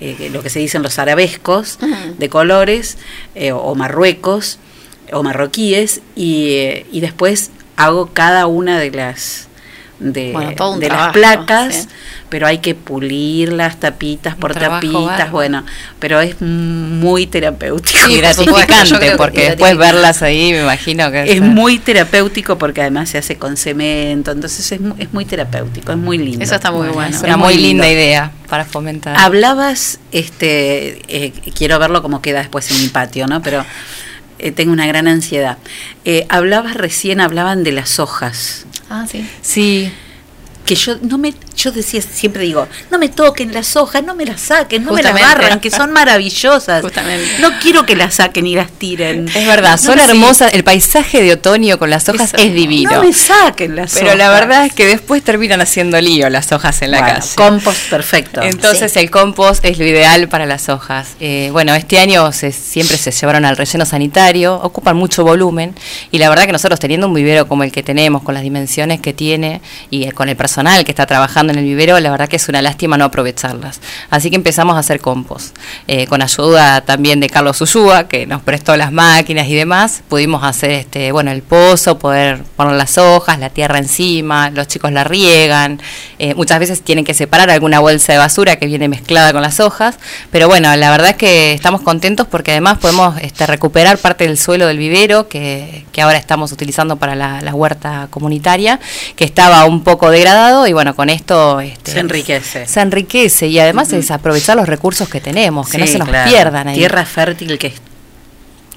eh, lo que se dicen los arabescos de colores, eh, o marruecos, o marroquíes, y, y después hago cada una de las de, Bueno, las placas, sí. pero hay que pulir las tapitas por trabajo tapitas, bueno, pero es muy terapéutico. Y gratificante, porque es después gratificante. verlas ahí, me imagino que Es muy terapéutico porque además se hace con cemento, entonces es, es muy terapéutico, es muy lindo. Eso está muy bueno. Es una muy linda idea para fomentar. Hablabas, este, eh, quiero verlo como queda después en mi patio, ¿no? Pero eh, tengo una gran ansiedad. Eh, hablabas recién, hablaban de las hojas. Ah, sí. Sí. Que yo no me, yo decía, siempre digo, no me toquen las hojas, no me las saquen, no me las barran, que son maravillosas. No quiero que las saquen y las tiren. Es verdad, No son hermosas. El paisaje de otoño con las hojas es divino. No me saquen las Pero hojas. la verdad es que después terminan haciendo lío las hojas en la Bueno, calle. Compost perfecto. Entonces el compost es lo ideal para las hojas. Eh, bueno, este año se- siempre se llevaron al relleno sanitario, ocupan mucho volumen y la verdad que nosotros teniendo un vivero como el que tenemos, con las dimensiones que tiene y eh, con el personal que está trabajando en el vivero, la verdad que es una lástima no aprovecharlas. Así que empezamos a hacer compost. Eh, con ayuda también de Carlos Ushua, que nos prestó las máquinas y demás, pudimos hacer este, bueno, el pozo, poder poner las hojas, la tierra encima, los chicos la riegan. Eh, muchas veces tienen que separar alguna bolsa de basura que viene mezclada con las hojas. Pero bueno, la verdad es que estamos contentos porque además podemos este, recuperar parte del suelo del vivero que, ahora estamos utilizando para la, la huerta comunitaria, que estaba un poco y bueno, con esto este, Se enriquece. se enriquece y además es aprovechar los recursos que tenemos, que no se nos claro. pierdan ahí. Tierra fértil que es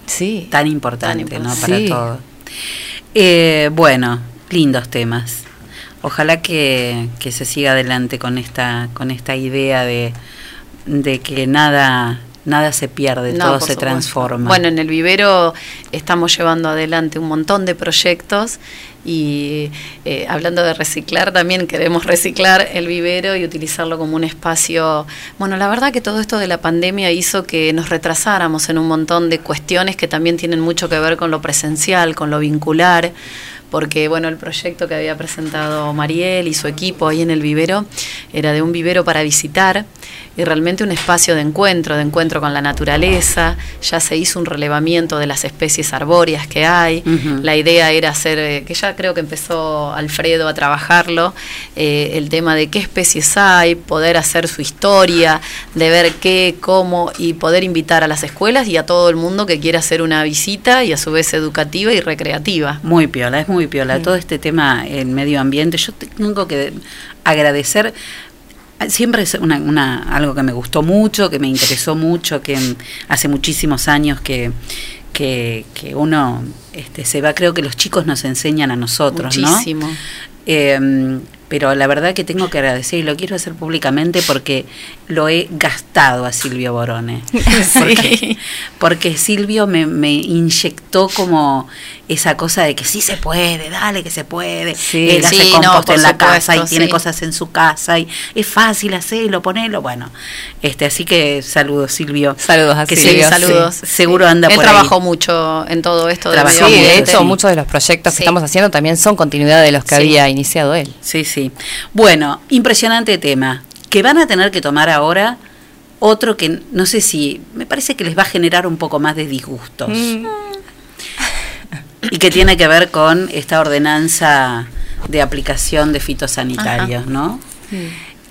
sí. tan importante, ¿no? Para Sí. todo. Eh, bueno, lindos temas. Ojalá que, que se siga adelante con esta, con esta idea de, de que nada, nada se pierde, No, todo se supuesto. transforma. Bueno, en el vivero estamos llevando adelante un montón de proyectos y eh, hablando de reciclar, también queremos reciclar el vivero y utilizarlo como un espacio. Bueno, la verdad que todo esto de la pandemia hizo que nos retrasáramos en un montón de cuestiones que también tienen mucho que ver con lo presencial, con lo vincular porque bueno, el proyecto que había presentado Mariel y su equipo ahí en el vivero era de un vivero para visitar y realmente un espacio de encuentro, de encuentro con la naturaleza. Ya se hizo un relevamiento de las especies arbóreas que hay. La idea era hacer, eh, que ya creo que empezó Alfredo a trabajarlo, eh, el tema de qué especies hay, poder hacer su historia, de ver qué, cómo y poder invitar a las escuelas y a todo el mundo que quiera hacer una visita y a su vez educativa y recreativa. Muy piola, es muy piola. Todo este tema, el medio ambiente, yo tengo que agradecer. Siempre es una, una- algo que me gustó mucho, que me interesó mucho, que hace muchísimos años que, que, que uno este, se va, creo que los chicos nos enseñan a nosotros, ¿no? Eh, pero la verdad que tengo que agradecer y lo quiero hacer públicamente porque lo he gastado a Silvio Borone. Porque, porque Silvio me, me inyectó como esa cosa de que sí se puede, dale que se puede. Él hace Sí, compost en la casa y tiene sí. cosas en su casa y es fácil hacerlo, ponerlo. Bueno, este así que saludos Silvio. Saludos a que Silvio, saludos. se- seguro anda Él por ahí. trabajó mucho en todo esto de Trabajó Sí, de ambiente. hecho, muchos de los proyectos que estamos haciendo también son continuidad de los que Sí. había iniciado él. Sí, sí. Bueno, impresionante tema. Que van a tener que tomar ahora otro que no sé si, me parece que les va a generar un poco más de disgustos. Mm. Y que tiene que ver con esta ordenanza de aplicación de fitosanitarios, ¿no?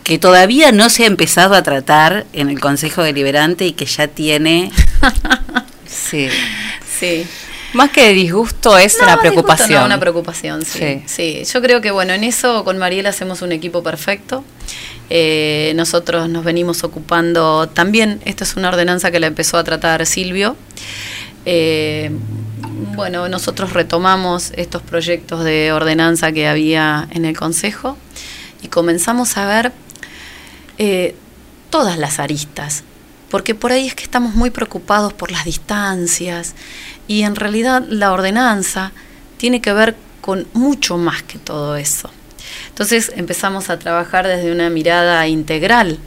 Que todavía no se ha empezado a tratar en el Consejo Deliberante y que ya tiene... Sí. Sí. Más que de disgusto es No, una disgusto preocupación. no, una preocupación, sí, sí. Yo creo que, bueno, en eso con Mariel hacemos un equipo perfecto. Eh, nosotros nos venimos ocupando también, esta es una ordenanza que la empezó a tratar Silvio. Eh, bueno, nosotros retomamos estos proyectos de ordenanza que había en el Consejo y comenzamos a ver eh, todas las aristas, porque por ahí es que estamos muy preocupados por las distancias y en realidad la ordenanza tiene que ver con mucho más que todo eso. Entonces empezamos a trabajar desde una mirada integral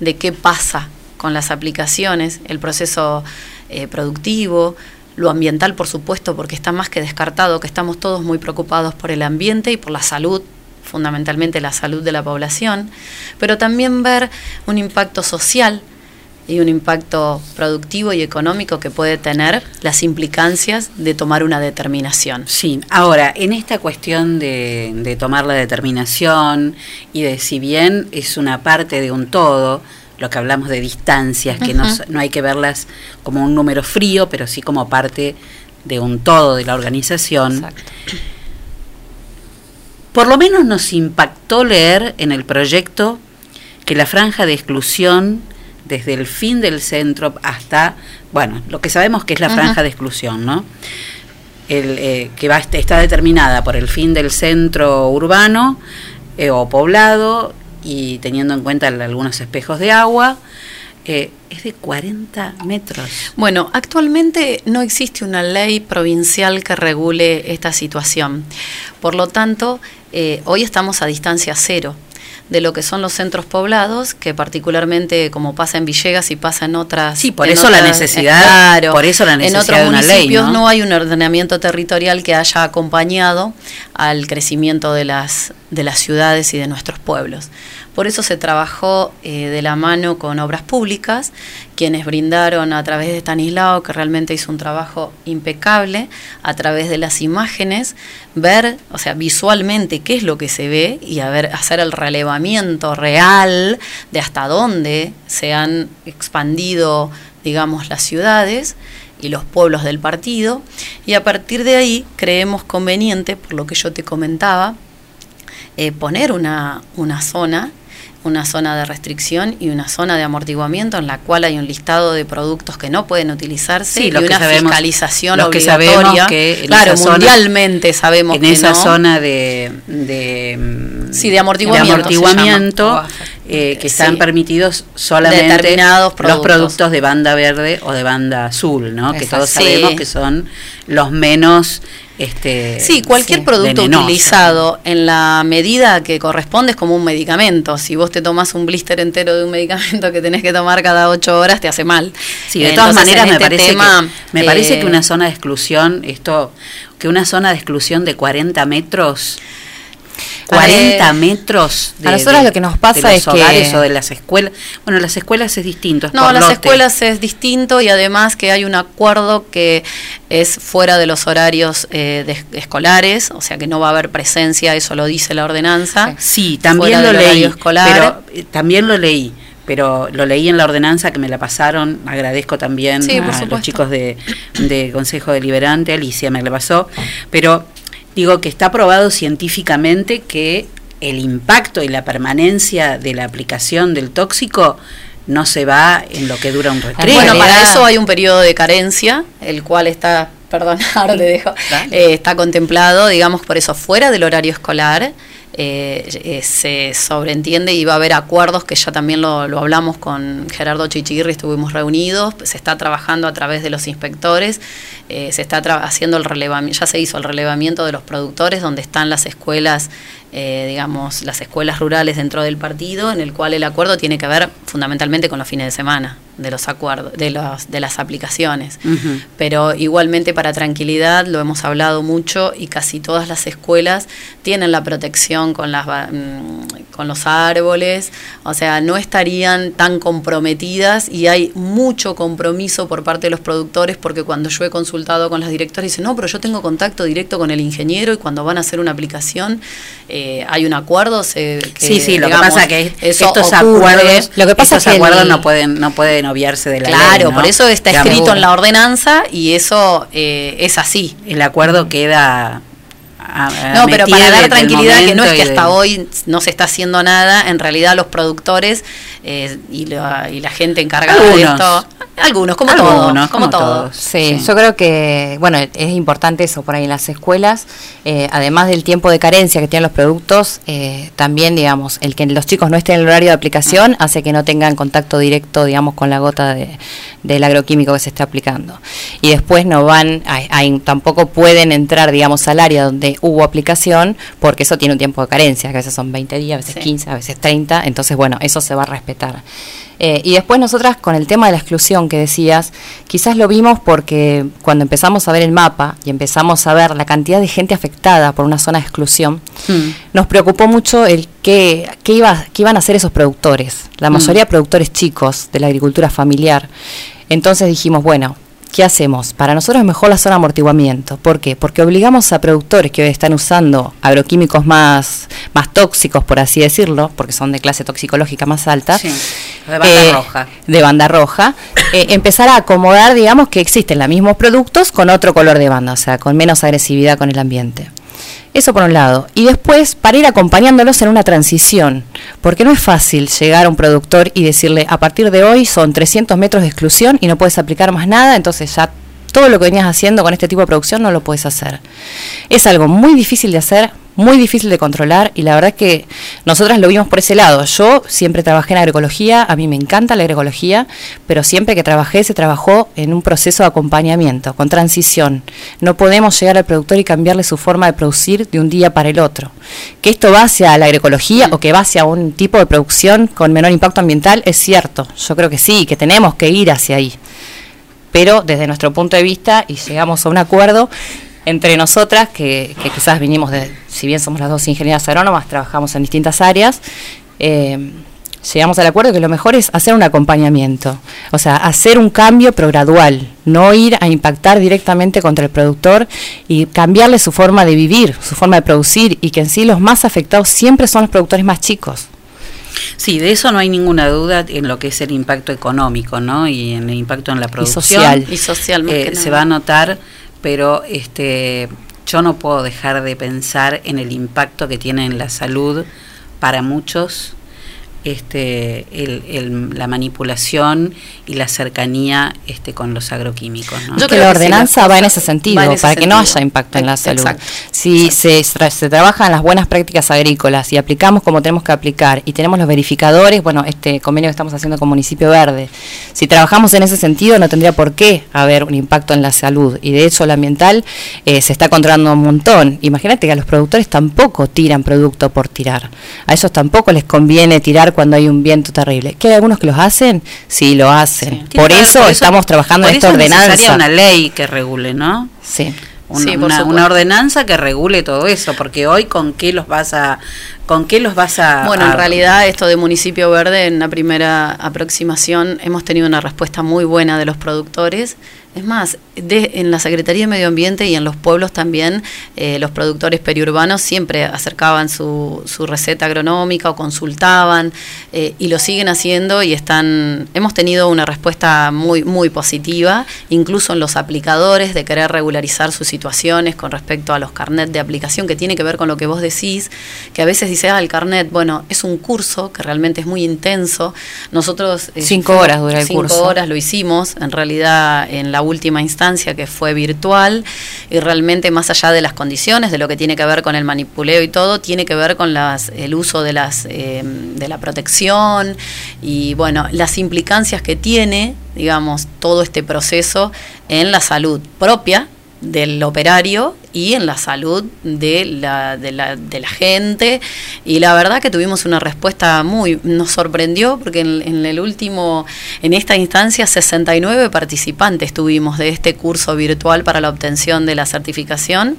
de qué pasa con las aplicaciones, el proceso eh, productivo, lo ambiental, por supuesto, porque está más que descartado que estamos todos muy preocupados por el ambiente y por la salud, fundamentalmente la salud de la población, pero también ver un impacto social y un impacto productivo y económico que puede tener las implicancias de tomar una determinación. Sí, ahora, en esta cuestión de, de tomar la determinación y de si bien es una parte de un todo, lo que hablamos de distancias, que no, no hay que verlas como un número frío, pero sí como parte de un todo de la organización. Por lo menos nos impactó leer en el proyecto que la franja de exclusión, desde el fin del centro hasta, bueno, lo que sabemos que es la franja de exclusión, ¿no? El, eh, que va, está determinada por el fin del centro urbano eh, o poblado y teniendo en cuenta algunos espejos de agua, eh, es de 40 metros. Bueno, actualmente no existe una ley provincial que regule esta situación. Por lo tanto, eh, hoy estamos a distancia cero de lo que son los centros poblados, que particularmente como pasa en Villegas y pasa en otras... Sí, por en eso la necesidad- eh, claro, por eso la En necesidad otros de una ley, municipios ¿no? hay un ordenamiento territorial que haya acompañado al crecimiento de las, de las ciudades y de nuestros pueblos. Por eso se trabajó eh, de la mano con obras públicas, quienes brindaron a través de Stanislao, que realmente hizo un trabajo impecable, a través de las imágenes, ver, o sea, visualmente qué es lo que se ve y hacer el relevamiento real de hasta dónde se han expandido, digamos, las ciudades y los pueblos del partido. Y a partir de ahí creemos conveniente, por lo que yo te comentaba, eh, poner una, una zona una zona de restricción y una zona de amortiguamiento en la cual hay un listado de productos que no pueden utilizarse Sí, y una sabemos- fiscalización los que obligatoria. sabemos que en claro, esa zona- mundialmente sabemos en que esa no. zona de, de, Sí, de amortiguamiento de. Eh, que están Sí. permitidos solamente Determinados los productos. productos de banda verde o de banda azul, ¿no? Que todos Sí. sabemos que son los menos este Sí, cualquier producto utilizado en la medida que corresponde es como un medicamento. Si vos te tomas un blister entero de un medicamento que tenés que tomar cada ocho horas, te hace mal. Sí, de todas maneras en me este parece tema, que me parece eh, que una zona de exclusión, esto que una zona de exclusión de 40 metros 40 Eh, metros de, a nosotros de- lo que nos de pasa los es que- hogares o de las escuelas. Bueno, las escuelas es distinto. es No, las lote. escuelas es distinto y además que hay un acuerdo que es fuera de los horarios eh, de- escolares, o sea que no va a haber presencia, eso lo dice la ordenanza. Sí, también fuera lo leí, escolar. pero eh, también lo leí, pero lo leí en la ordenanza que me la pasaron. Agradezco también Sí, a los chicos de, de Consejo Deliberante, Alicia me la pasó, pero digo que está probado científicamente que el impacto y la permanencia de la aplicación del tóxico no se va en lo que dura un recreo. Bueno, para eso hay un periodo de carencia, el cual está, perdón, ahora te dejo, eh, está contemplado, digamos, por eso fuera del horario escolar. eh, eh, se sobreentiende y va a haber acuerdos que ya también lo, lo hablamos con Gerardo Chichirri, estuvimos reunidos, se está trabajando a través de los inspectores, eh, se está haciendo el relevamiento, ya se hizo el relevamiento de los productores donde están las escuelas, eh, digamos, las escuelas rurales dentro del partido, en el cual el acuerdo tiene que ver fundamentalmente con los fines de semana de los acuerdos, de los, de las aplicaciones. Pero igualmente para tranquilidad, lo hemos hablado mucho y casi todas las escuelas tienen la protección con, las, ba- mm, con los árboles, o sea, no estarían tan comprometidas y hay mucho compromiso por parte de los productores porque cuando yo he consultado con las directoras dicen, no, pero yo tengo contacto directo con el ingeniero y cuando van a hacer una aplicación eh, hay un acuerdo. Se, que, Sí, sí, lo que pasa que estos ocurre. acuerdos, Lo que pasa estos es que acuerdos el- no pueden no pueden obviarse de la ley. Claro, ¿no? por eso está Digamos, escrito en la ordenanza y eso eh, es así. El acuerdo queda a- a No, pero para dar tranquilidad que no es que y hasta hoy no se está haciendo nada, en realidad los productores eh, y, la, y la gente encargada de esto, algunos, como Algunos, todos, como como todos. todos. Sí, yo creo que, bueno, es importante eso por ahí en las escuelas, eh, además del tiempo de carencia que tienen los productos, eh, también, digamos, el que los chicos no estén en el horario de aplicación hace que no tengan contacto directo, digamos, con la gota de, del agroquímico que se está aplicando. Y después no van, a- a- tampoco pueden entrar, digamos, al área donde hubo aplicación, porque eso tiene un tiempo de carencia, que a veces son 20 días, a veces 15, a veces 30, entonces, bueno, eso se va a respetar. Eh, y después nosotras con el tema de la exclusión que decías, quizás lo vimos porque cuando empezamos a ver el mapa y empezamos a ver la cantidad de gente afectada por una zona de exclusión, Mm. nos preocupó mucho el qué, qué, iba, qué iban a hacer esos productores. La Mm. mayoría productores chicos de la agricultura familiar. Entonces dijimos, bueno, ¿qué hacemos? Para nosotros es mejor la zona de amortiguamiento. ¿Por qué? Porque obligamos a productores que hoy están usando agroquímicos más, más tóxicos, por así decirlo, porque son de clase toxicológica más alta, Sí, de banda eh, roja. de banda roja, eh, empezar a acomodar, digamos, que existen los mismos productos con otro color de banda, o sea, con menos agresividad con el ambiente. Eso por un lado. Y después, para ir acompañándolos en una transición, porque no es fácil llegar a un productor y decirle, a partir de hoy son 300 metros de exclusión y no puedes aplicar más nada, entonces ya todo lo que venías haciendo con este tipo de producción no lo puedes hacer. Es algo muy difícil de hacer, muy difícil de controlar y la verdad que nosotras lo vimos por ese lado. Yo siempre trabajé en agroecología, a mí me encanta la agroecología, pero siempre que trabajé se trabajó en un proceso de acompañamiento, con transición. No podemos llegar al productor y cambiarle su forma de producir de un día para el otro. Que esto va hacia la agroecología o que va hacia un tipo de producción con menor impacto ambiental es cierto. Yo creo que sí, que tenemos que ir hacia ahí pero desde nuestro punto de vista, y llegamos a un acuerdo, entre nosotras, que, que quizás vinimos de, si bien somos las dos ingenieras agrónomas, trabajamos en distintas áreas, eh, llegamos al acuerdo que lo mejor es hacer un acompañamiento, o sea, hacer un cambio pero gradual, no ir a impactar directamente contra el productor y cambiarle su forma de vivir, su forma de producir y que en sí los más afectados siempre son los productores más chicos. Sí, de eso no hay ninguna duda en lo que es el impacto económico, ¿no? Y en el impacto en la producción. social. Y social, más Eh, que se va a notar, pero este, yo no puedo dejar de pensar en el impacto que tiene en la salud para muchos este, el- el- la manipulación y la cercanía este, con los agroquímicos. ¿no? que la ordenanza va en ese sentido, va en ese para que no haya impacto en la salud. exacto. Si se, tra- se trabajan las buenas prácticas agrícolas y aplicamos como tenemos que aplicar y tenemos los verificadores, bueno, este convenio que estamos haciendo con Municipio Verde, si trabajamos en ese sentido no tendría por qué haber un impacto en la salud y de hecho el ambiental eh, se está controlando un montón. Imagínate que a los productores tampoco tiran producto por tirar. A ellos tampoco les conviene tirar cuando hay un viento terrible. ¿Que hay algunos que los hacen? Sí, lo hacen. Tiene Por que ver- eso, estamos trabajando por en esta eso ordenanza. una ley que regule, ¿no? Sí. Una, Sí, por una- una ordenanza que regule todo eso, porque hoy con qué los vas a, con qué los vas a. Bueno, a- en realidad esto de Municipio Verde, en la primera aproximación, hemos tenido una respuesta muy buena de los productores. Es más, de, en la Secretaría de Medio Ambiente y en los pueblos también, eh, los productores periurbanos siempre acercaban su, su receta agronómica o consultaban eh, y lo siguen haciendo y están, hemos tenido una respuesta muy, muy positiva, incluso en los aplicadores de querer regularizar sus situaciones con respecto a los carnet de aplicación, que tiene que ver con lo que vos decís, que a veces dice, ah, el carnet, bueno, es un curso que realmente es muy intenso. Nosotros... eh, Cinco horas dura el cinco curso. horas lo hicimos, en realidad en la última instancia que fue virtual y realmente más allá de las condiciones, de lo que tiene que ver con el manipuleo y todo, tiene que ver con las, el uso de, las, eh, de la protección y bueno, las implicancias que tiene, digamos, todo este proceso en la salud propia del operario y en la salud de la, de la, de la gente. Y la verdad que tuvimos una respuesta muy, nos sorprendió porque en, el último, en esta instancia, 69 participantes tuvimos de este curso virtual para la obtención de la certificación,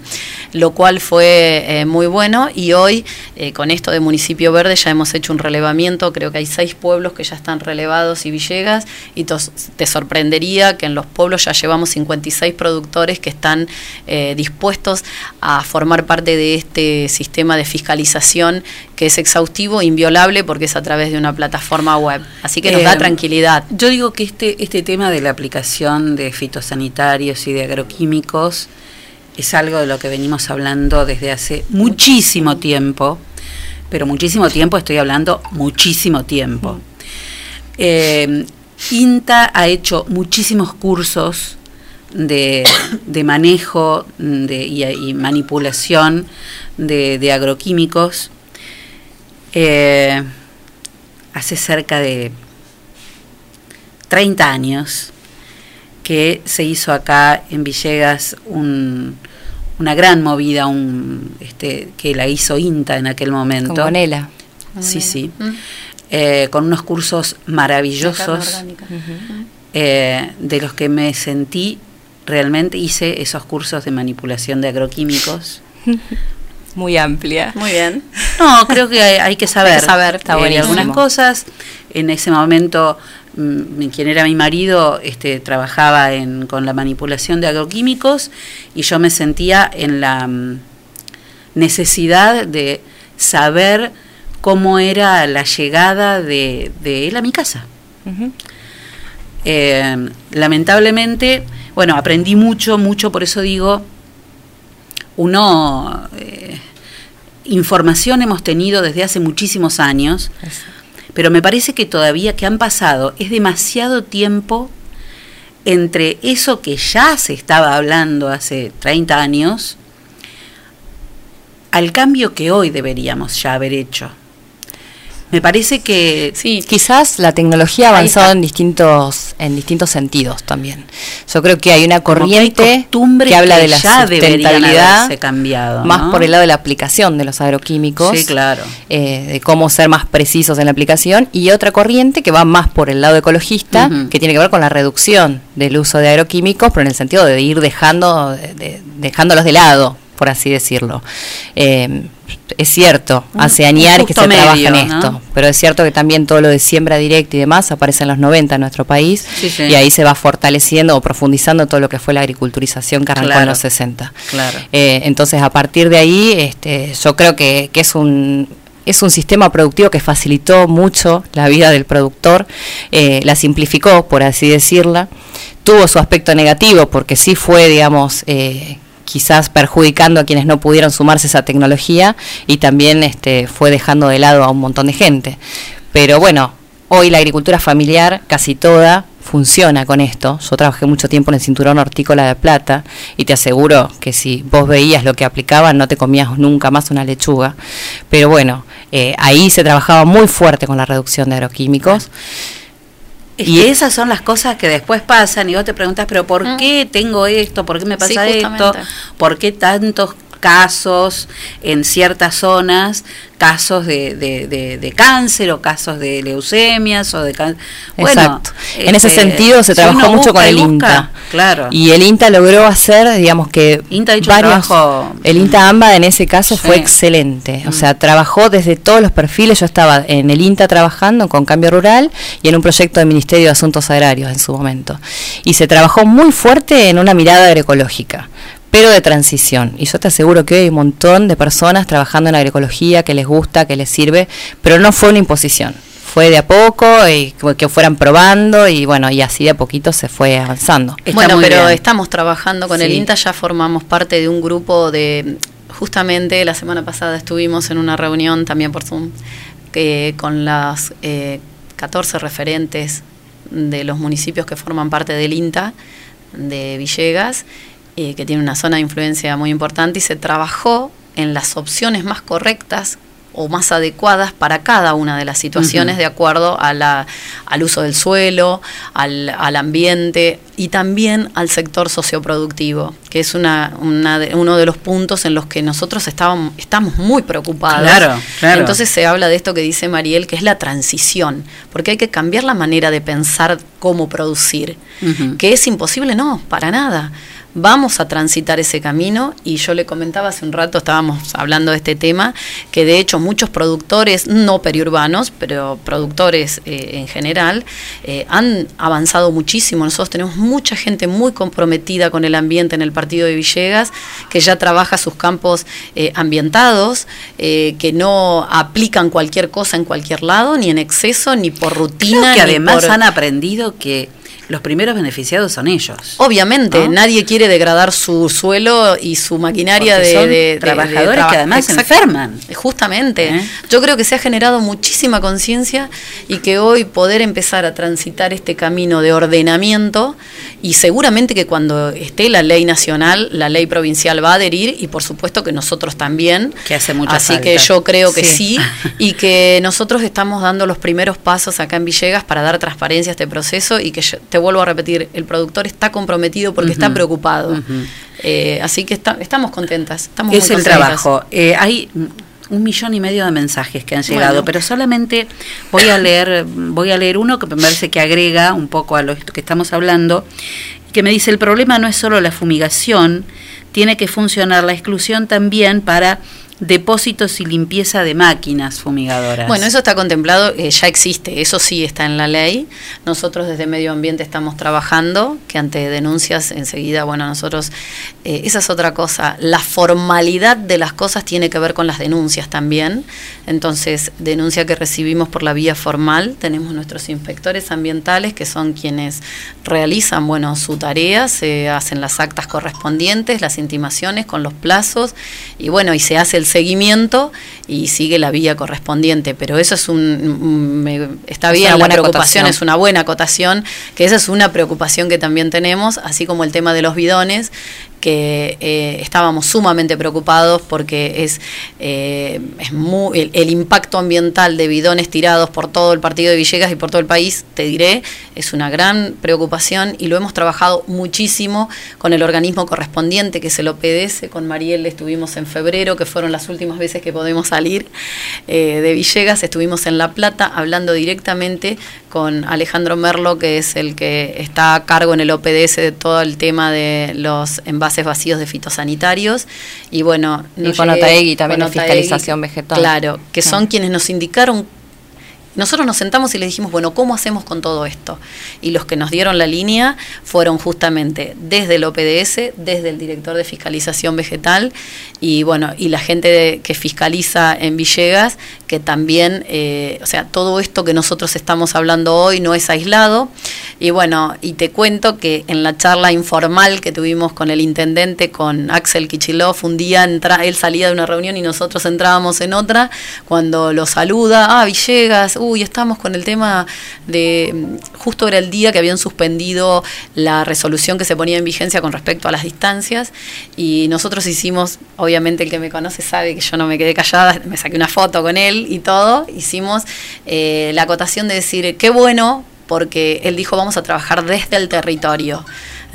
lo cual fue eh, muy bueno. Y hoy, eh, con esto de Municipio Verde, ya hemos hecho un relevamiento, creo que hay seis pueblos que ya están relevados y Villegas, y te sorprendería que en los pueblos ya llevamos 56 productores que están eh, dispuestos a formar parte de este sistema de fiscalización que es exhaustivo, inviolable, porque es a través de una plataforma web. Así que nos da Eh, tranquilidad. Yo digo que este, este tema de la aplicación de fitosanitarios y de agroquímicos es algo de lo que venimos hablando desde hace muchísimo tiempo, pero muchísimo tiempo, estoy hablando muchísimo tiempo. Eh, INTA ha hecho muchísimos cursos de, de manejo de, y, y manipulación de, de agroquímicos eh, hace cerca de 30 años que se hizo acá en Villegas un- una gran movida un, este, que la hizo INTA en aquel momento. Con Gonela. Sí, sí. Eh, con unos cursos maravillosos eh, de los que me sentí realmente hice esos cursos de manipulación de agroquímicos. Muy amplia. Muy bien. No, creo que hay, hay que saber. Hay que saber, está eh, algunas cosas. En ese momento, mm, quien era mi marido, este, trabajaba en, con la manipulación de agroquímicos y yo me sentía en la mm, necesidad de saber cómo era la llegada de, de él a mi casa. Eh, lamentablemente, bueno, aprendí mucho, mucho, por eso digo, uno, eh, información hemos tenido desde hace muchísimos años, pero me parece que todavía que han pasado es demasiado tiempo entre eso que ya se estaba hablando hace 30 años al cambio que hoy deberíamos ya haber hecho. Me parece que sí. quizás la tecnología ha avanzado en distintos en distintos sentidos también. Yo creo que hay una que corriente que habla que de la sustentabilidad más por el lado de la aplicación de los agroquímicos. Sí, claro. eh, de cómo ser más precisos en la aplicación y otra corriente que va más por el lado ecologista, que tiene que ver con la reducción del uso de agroquímicos, pero en el sentido de ir dejando, de- de- dejándolos de lado, por así decirlo. Eh, es cierto, hace añares que se trabaja en ¿no? esto, pero es cierto que también todo lo de siembra directa y demás aparece en los 90 en nuestro país Sí, sí. y ahí se va fortaleciendo o profundizando todo lo que fue la agriculturización que arrancó en los 60. Claro. Eh, entonces, a partir de ahí, este, yo creo que, que es un es un sistema productivo que facilitó mucho la vida del productor, eh, la simplificó, por así decirla, tuvo su aspecto negativo porque sí fue, digamos, eh, quizás perjudicando a quienes no pudieron sumarse a esa tecnología y también este, fue dejando de lado a un montón de gente. Pero bueno, hoy la agricultura familiar, casi toda, funciona con esto. Yo trabajé mucho tiempo en el cinturón hortícola de plata y te aseguro que si vos veías lo que aplicaban no te comías nunca más una lechuga. Pero bueno, eh, ahí se trabajaba muy fuerte con la reducción de agroquímicos. Es que esas son las cosas que después pasan y vos te preguntas, pero ¿por qué tengo esto? ¿Por qué me pasa Sí, esto? ¿Por qué tantos casos en ciertas zonas, casos de, de, de- de cáncer o casos de leucemias o de cáncer? Bueno, Exacto. En ese este, sentido se trabajó mucho con el busca, INTA. Claro. Y el INTA logró hacer, digamos que INTA varios- trabajo- el INTA AMBA en ese caso fue excelente. O Mm. sea, trabajó desde todos los perfiles. Yo estaba en el INTA trabajando con Cambio Rural y en un proyecto del Ministerio de Asuntos Agrarios en su momento. Y se trabajó muy fuerte en una mirada agroecológica pero de transición. Y yo te aseguro que hoy hay un montón de personas trabajando en agroecología que les gusta, que les sirve, pero no fue una imposición. Fue de a poco y que- fueran probando y bueno, y así de a poquito se fue avanzando. bueno, pero estamos trabajando con el. INTA, ya formamos parte de un grupo de, justamente la semana pasada estuvimos en una reunión también por Zoom que con las eh, 14 referentes de los municipios que forman parte del INTA de Villegas, eh, que tiene una zona de influencia muy importante y se trabajó en las opciones más correctas o más adecuadas para cada una de las situaciones de acuerdo a la, al uso del suelo, al, al ambiente y también al sector socioproductivo, que es una, una de- uno de los puntos en los que nosotros estábamos, estamos muy preocupados. Claro, claro. Entonces se habla de esto que dice Mariel, que es la transición, porque hay que cambiar la manera de pensar cómo producir. ¿Que es imposible? No, para nada. Vamos a transitar ese camino y yo le comentaba hace un rato, estábamos hablando de este tema, que de hecho muchos productores, no periurbanos, pero productores eh, en general, eh, han avanzado muchísimo. Nosotros tenemos mucha gente muy comprometida con el ambiente en el partido de Villegas, que ya trabaja sus campos eh, ambientados, que no aplican cualquier cosa en cualquier lado, ni en exceso, ni por rutina. Creo que ni además por- han aprendido que los primeros beneficiados son ellos. Obviamente, ¿No? nadie quiere degradar su suelo y su maquinaria de, son de- de- de trabajadores traba- que además se enferman. Justamente. ¿Eh? Yo creo que se ha generado muchísima conciencia y que hoy poder empezar a transitar este camino de ordenamiento y seguramente que cuando esté la ley nacional, la ley provincial va a adherir y por supuesto que nosotros también. Que hace mucha Así falta. que yo creo que Sí. sí y que nosotros estamos dando los primeros pasos acá en Villegas para dar transparencia a este proceso y que yo- te vuelvo a repetir, el productor está comprometido porque está preocupado. Eh, así que está- estamos contentas. Estamos es muy el trabajo. Eh, hay un millón y medio de mensajes que han llegado, Bueno. pero solamente voy a leer, voy a leer uno que me parece que agrega un poco a lo que estamos hablando, que me dice el problema no es solo la fumigación, tiene que funcionar la exclusión también para depósitos y limpieza de máquinas fumigadoras. Bueno, eso está contemplado, eh, ya existe, eso sí está en la ley. Nosotros desde Medio Ambiente estamos trabajando, que ante denuncias enseguida, bueno, nosotros, eh, esa es otra cosa, la formalidad de las cosas tiene que ver con las denuncias también. Entonces, denuncia que recibimos por la vía formal, tenemos nuestros inspectores ambientales que son quienes realizan, bueno, su tarea, se hacen las actas correspondientes, las intimaciones con los plazos y bueno, y se hace el seguimiento y sigue la vía correspondiente, pero eso es un, un- me- está Es bien, una la buena preocupación es una buena acotación, que esa es una preocupación que también tenemos, así como el tema de los bidones, que eh, estábamos sumamente preocupados porque es, eh, es muy, el, impacto ambiental de bidones tirados por todo el partido de Villegas y por todo el país, te diré, es una gran preocupación y lo hemos trabajado muchísimo con el organismo correspondiente, que es el OPDS. Con Mariel estuvimos en febrero, que fueron las últimas veces que podemos salir eh, de Villegas. Estuvimos en La Plata hablando directamente con Alejandro Merlo, que es el que está a cargo en el OPDS de todo el tema de los envases vacíos de fitosanitarios. Y bueno, Y con Otaegui también con fiscalización vegetal. Claro, que son Ah. quienes nos indicaron nosotros nos sentamos y le dijimos, bueno, ¿cómo hacemos con todo esto? Y los que nos dieron la línea fueron justamente desde el OPDS, desde el director de fiscalización vegetal y bueno, y la gente que fiscaliza en Villegas, que también, eh, o sea, todo esto que nosotros estamos hablando hoy no es aislado. Y bueno, y te cuento que en la charla informal que tuvimos con el intendente, con Axel Kichilov, un día él salía de una reunión y nosotros entrábamos en otra, cuando lo saluda, ah, Villegas, uy, estamos con el tema de, mm, justo era el día que habían suspendido la resolución que se ponía en vigencia con respecto a las distancias, y nosotros hicimos, obviamente el que me conoce sabe que yo no me quedé callada, me saqué una foto con él y todo, hicimos eh, la acotación de decir, qué bueno, porque él dijo vamos a trabajar desde el territorio.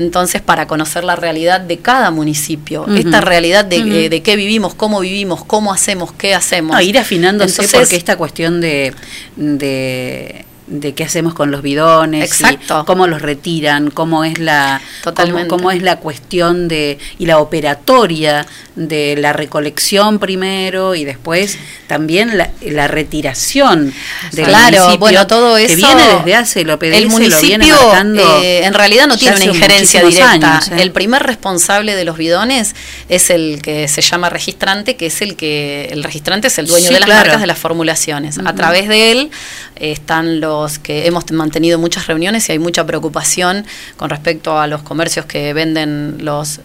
Entonces, para conocer la realidad de cada municipio, esta realidad de, eh, de qué vivimos, cómo vivimos, cómo hacemos, qué hacemos. No, ir afinándose Entonces, porque esta cuestión de, de, de qué hacemos con los bidones, Exacto. y cómo los retiran, cómo es la. Cómo, cómo es la cuestión de y la operatoria de la recolección primero y después también la, la retiración del Claro, municipio, bueno, todo que eso. viene desde hace el OPDS, el lo municipio viene marcando eh, en realidad no tiene una injerencia directa. años, ¿eh? El primer responsable de los bidones es el que se llama registrante, que es el que el registrante es el dueño Sí, de las claro. marcas de las formulaciones. A través de él eh, están los que hemos mantenido muchas reuniones y hay mucha preocupación con respecto a los comercios que venden los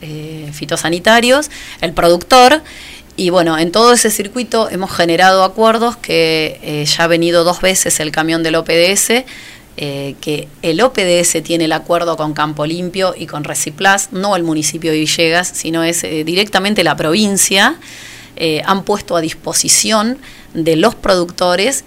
eh, fitosanitarios, el productor. Y bueno, en todo ese circuito hemos generado acuerdos que eh, ya ha venido dos veces el camión del OPDS, eh, que el OPDS tiene el acuerdo con Campo Limpio y con Reciplas, no el municipio de Villegas, sino es directamente la provincia, han puesto a disposición de los productores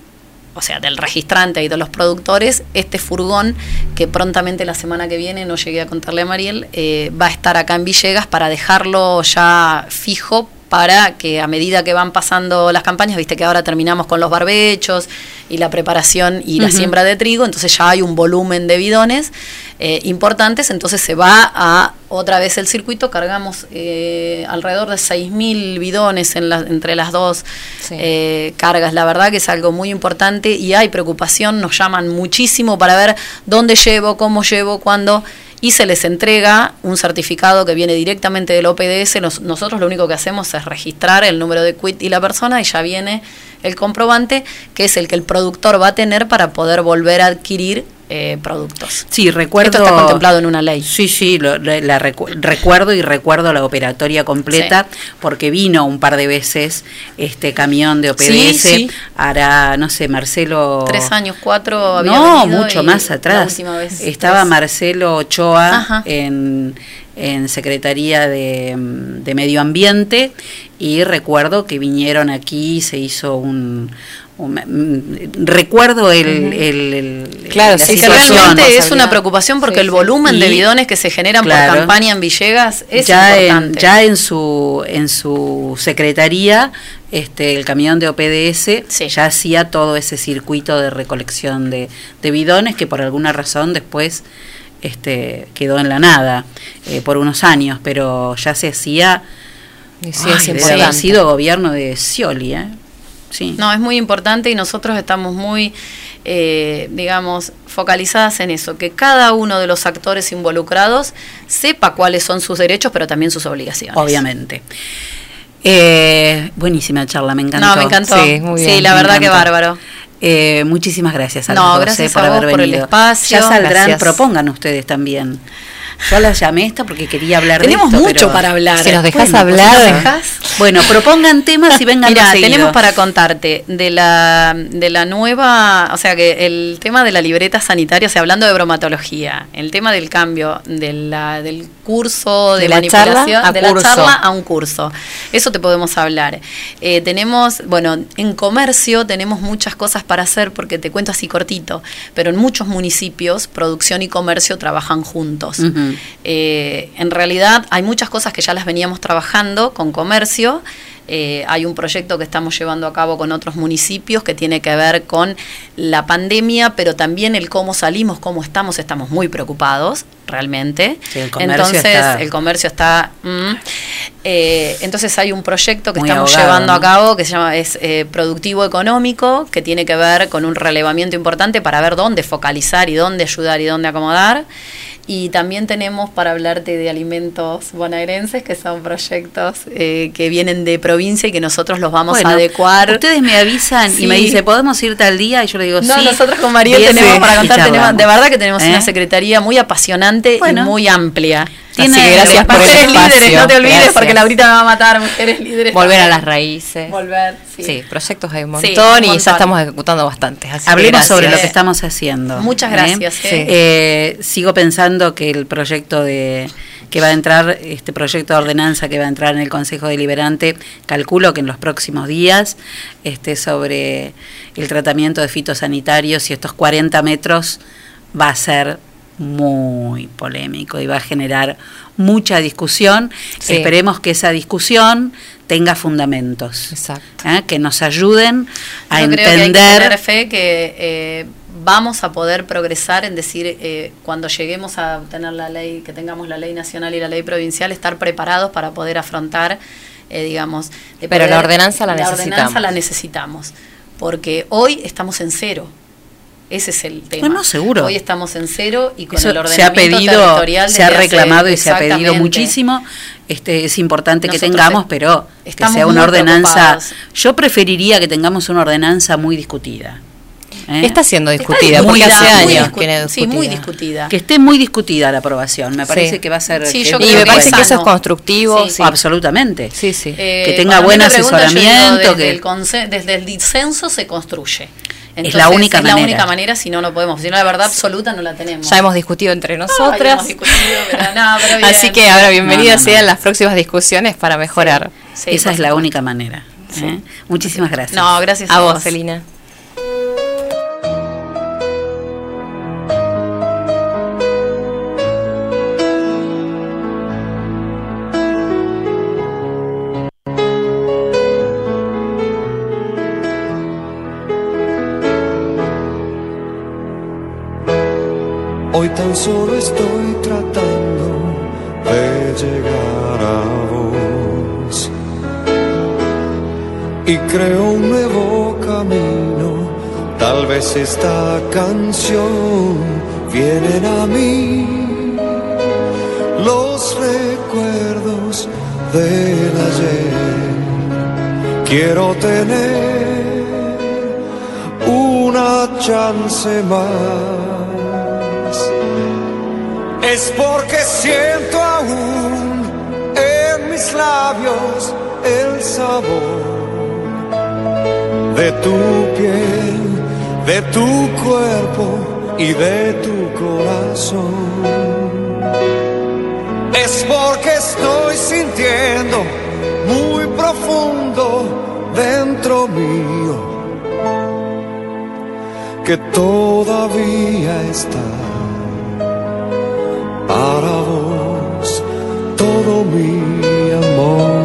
o sea, del registrante y de los productores, este furgón que prontamente la semana que viene, no llegué a contarle a Mariel, eh, va a estar acá en Villegas para dejarlo ya fijo para que a medida que van pasando las campañas, viste que ahora terminamos con los barbechos y la preparación y la siembra de trigo, entonces ya hay un volumen de bidones eh, importantes, entonces se va a otra vez el circuito, cargamos eh, alrededor de 6.000 bidones en la- entre las dos eh, cargas, la verdad que es algo muy importante y hay preocupación, nos llaman muchísimo para ver dónde llevo, cómo llevo, cuándo y se les entrega un certificado que viene directamente del OPDS. Nos- nosotros lo único que hacemos es registrar el número de quit y la persona y ya viene el comprobante que es el que el productor va a tener para poder volver a adquirir eh, productos. Sí, recuerdo. Esto está contemplado en una ley. Sí, sí, lo- la, la recu- recuerdo y recuerdo la operatoria completa porque vino un par de veces este camión de OPDS. Sí, sí. Hará, no sé, Marcelo. Tres años, cuatro había No, mucho más atrás. vez Estaba tres. Marcelo Ochoa Ajá. en, en Secretaría de, mm, de Medio Ambiente y recuerdo que vinieron aquí y se hizo un... mm, recuerdo el, Ujú. el- el- Claro, la sí, que realmente es una preocupación porque el volumen de Y- bidones que se generan claro. por campaña en Villegas es ya en, ya en su en su secretaría este el camión de OPDS ya hacía todo ese circuito de recolección de, de bidones que por alguna razón después este quedó en la nada eh, por unos años pero ya se hacía sí, es Ay, debe haber importante. sido gobierno de Scioli ¿eh? Sí No, es muy importante y nosotros estamos muy, eh, digamos, focalizadas en eso, que cada uno de los actores involucrados sepa cuáles son sus derechos, pero también sus obligaciones. obviamente Eh, buenísima charla, me encantó. No, me encantó. Sí, muy bien. Sí, la me verdad que bárbaro. Eh, muchísimas gracias a No, los dos, gracias eh, por a vos haber por el venido. espacio. Ya saldrán, Gracias. propongan ustedes también. Yo la llamé esta porque quería hablar Tenemos de esto. mucho pero- para hablar. Si nos dejás Bueno, hablar. dejás. Bueno, propongan temas y vengan Mira, tenemos para contarte de la, de la nueva, o sea que el tema de la libreta sanitaria, o sea, hablando de bromatología, el tema del cambio de la, del curso, de, De la manipulación, a de curso. la charla a un curso. Eso te podemos hablar. Eh, tenemos, bueno, en comercio tenemos muchas cosas para hacer porque te cuento así cortito, pero en muchos municipios producción y comercio trabajan juntos. Eh, en realidad hay muchas cosas que ya las veníamos trabajando con comercio. Eh, hay un proyecto que estamos llevando a cabo con otros municipios que tiene que ver con la pandemia, pero también el cómo salimos, cómo estamos. Estamos muy preocupados, realmente. Sí, el entonces, está- el comercio está. mm. Eh, entonces, hay un proyecto que Muy estamos ahogado, llevando a cabo que se llama es eh, productivo económico, que tiene que ver con un relevamiento importante para ver dónde focalizar y dónde ayudar y dónde acomodar. Y también tenemos para hablarte de alimentos bonaerenses, que son proyectos eh, que vienen de provincia y que nosotros los vamos Bueno, a adecuar. Ustedes me avisan y me dicen, ¿podemos ir tal día? Y yo le digo, No, sí. nosotros con María tenemos sí, para contar, tenemos, de verdad que tenemos ¿Eh? una secretaría muy apasionante Bueno. y muy amplia. Tiene- Así que gracias por el Mujeres líderes, espacio. no te olvides Gracias. porque Laurita me va a matar, mujeres líderes. Volver a las raíces. Volver, sí. Sí, proyectos hay un Sí, montón un y ya estamos ejecutando bastantes. así Hablemos gracias. sobre lo que estamos haciendo. Muchas ¿eh? gracias, Sí. eh. Eh, sigo pensando que el proyecto de que va a entrar, este proyecto de ordenanza que va a entrar en el Consejo Deliberante, calculo que en los próximos días, este, sobre el tratamiento de fitosanitarios y estos 40 metros va a ser muy polémico y va a generar mucha discusión. Sí. Esperemos que esa discusión tenga fundamentos, Exacto. ¿eh? que nos ayuden a Yo creo que hay que entender tener fe que eh, vamos a poder progresar en decir, eh, cuando lleguemos a tener la ley, que tengamos la ley nacional y la ley provincial, estar preparados para poder afrontar, eh, digamos... de Pero la ordenanza la ordenanza necesitamos. la necesitamos, porque hoy estamos en cero. Ese es el tema. Bueno, seguro. Hoy estamos en cero y con Eso el se ha ordenamiento pedido, territorial se ha hace- reclamado y se ha pedido muchísimo. Este es importante que tengamos, est- pero que sea una ordenanza. preocupados. Yo preferiría que tengamos una ordenanza muy discutida. ¿eh? Está siendo Está discutida, porque hace discutida, muy años discu- Sí, muy discutida. discutida. Que esté muy discutida la aprobación. Me Sí. parece que va a ser. Sí, que yo es Y me que parece es que eso es constructivo. Sí, sí. Absolutamente. Sí, sí. Eh, Que tenga buen yo digo, asesoramiento, Desde, que- el desde el disenso se construye. Es la única es manera. la única manera, si no, no podemos. Si no, la verdad absoluta no la tenemos. Ya hemos discutido entre nosotras. hemos discutido, pero no, pero bien. Así que ahora bienvenidas No, no, sean las próximas discusiones para mejorar. Sí, Esa es la única manera. ¿eh? Muchísimas gracias. No, gracias A vos, Celina. Hoy tan solo estoy tratando de llegar a vos y creo un nuevo camino. Tal vez esta canción vienen a mí los recuerdos del ayer. Quiero tener una chance más. Es porque siento aún en mis labios el sabor de tu piel, de tu cuerpo y de tu corazón. Es porque estoy sintiendo muy profundo dentro mío que todavía está todo mi amor.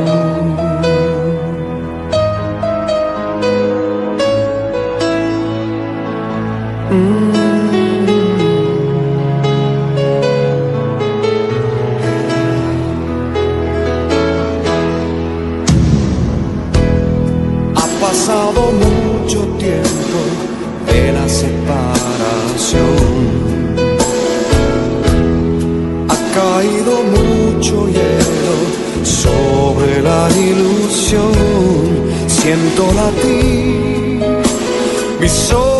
Siento latir. Mi solitario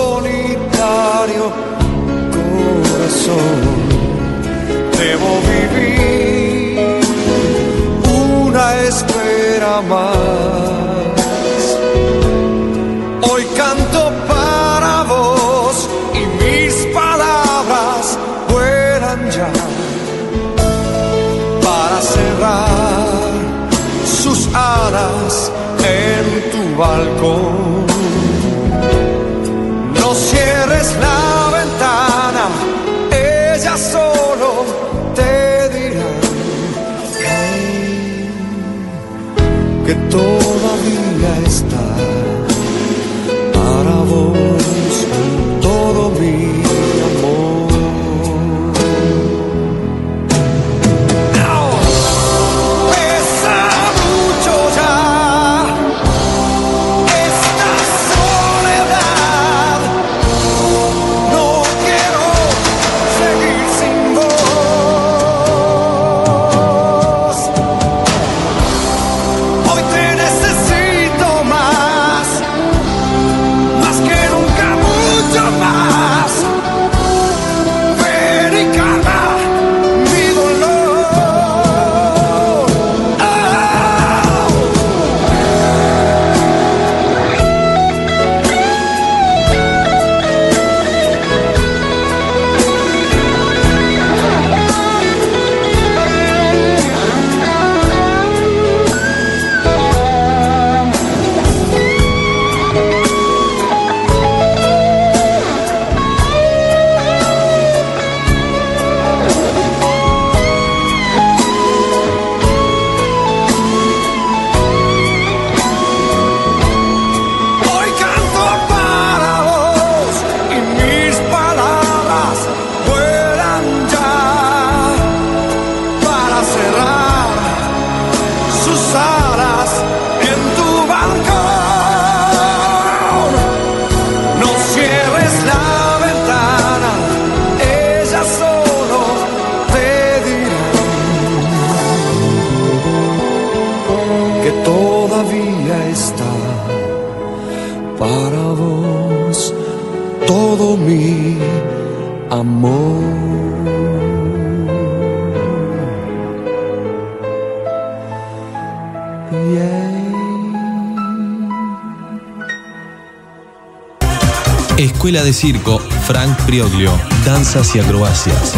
Escuela de Circo Frank Prioglio, Danzas y Acrobacias.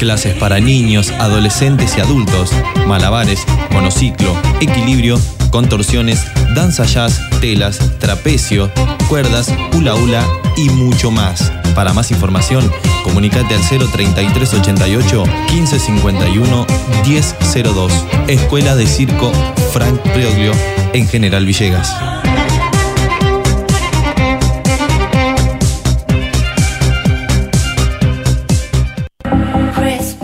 Clases para niños, adolescentes y adultos, malabares, monociclo, equilibrio, contorsiones, danza jazz, telas, trapecio, cuerdas, hula hula y mucho más. Para más información, comunicate al 03388 1551 1002. Escuela de Circo Frank Prioglio en General Villegas.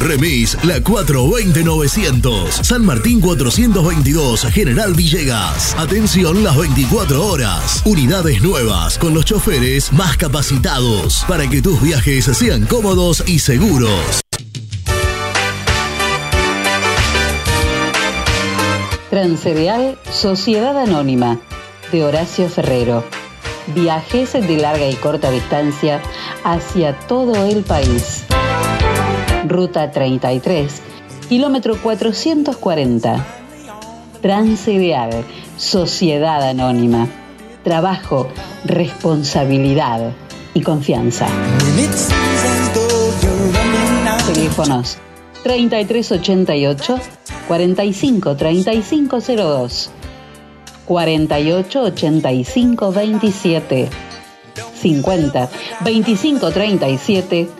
Remis La 420-900. San Martín 422, General Villegas. Atención las 24 horas. Unidades nuevas con los choferes más capacitados para que tus viajes sean cómodos y seguros. Transcereal Sociedad Anónima de Horacio Ferrero. Viajes de larga y corta distancia hacia todo el país. Ruta 33, kilómetro 440. Transcereal Sociedad Anónima. Trabajo, responsabilidad y confianza. Teléfonos 3388 45 3502 48 85 27 50 25 37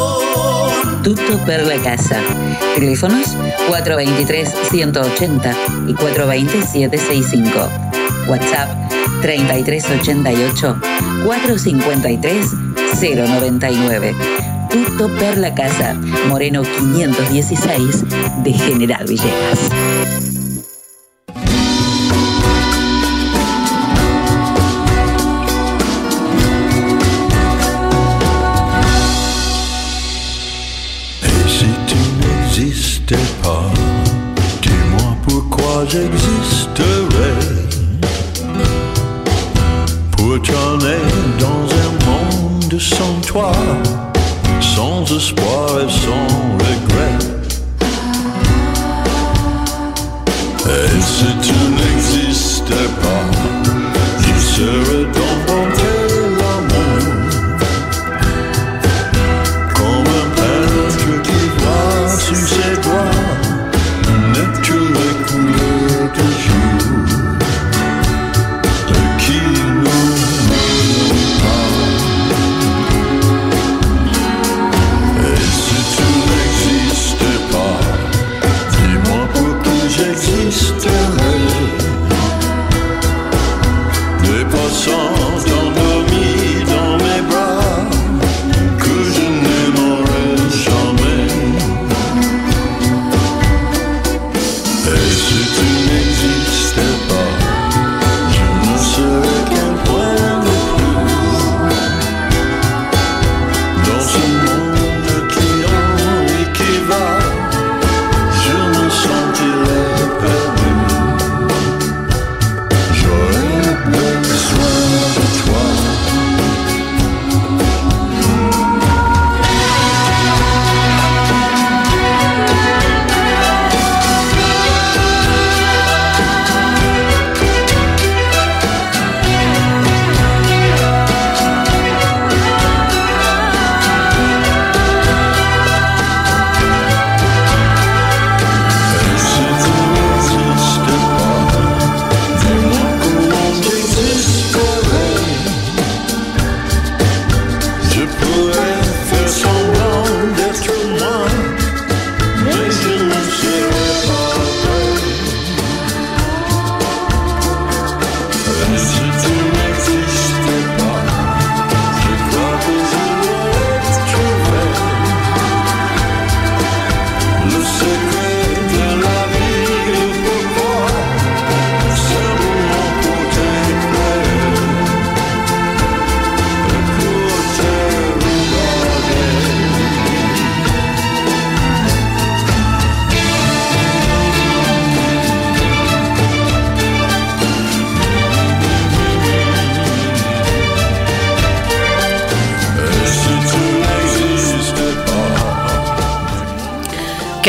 Tutto per la casa. Teléfonos 423-180 y 420-765. WhatsApp 3388-453-099. Tutto per la casa. Moreno 516 de General Villegas. gecesi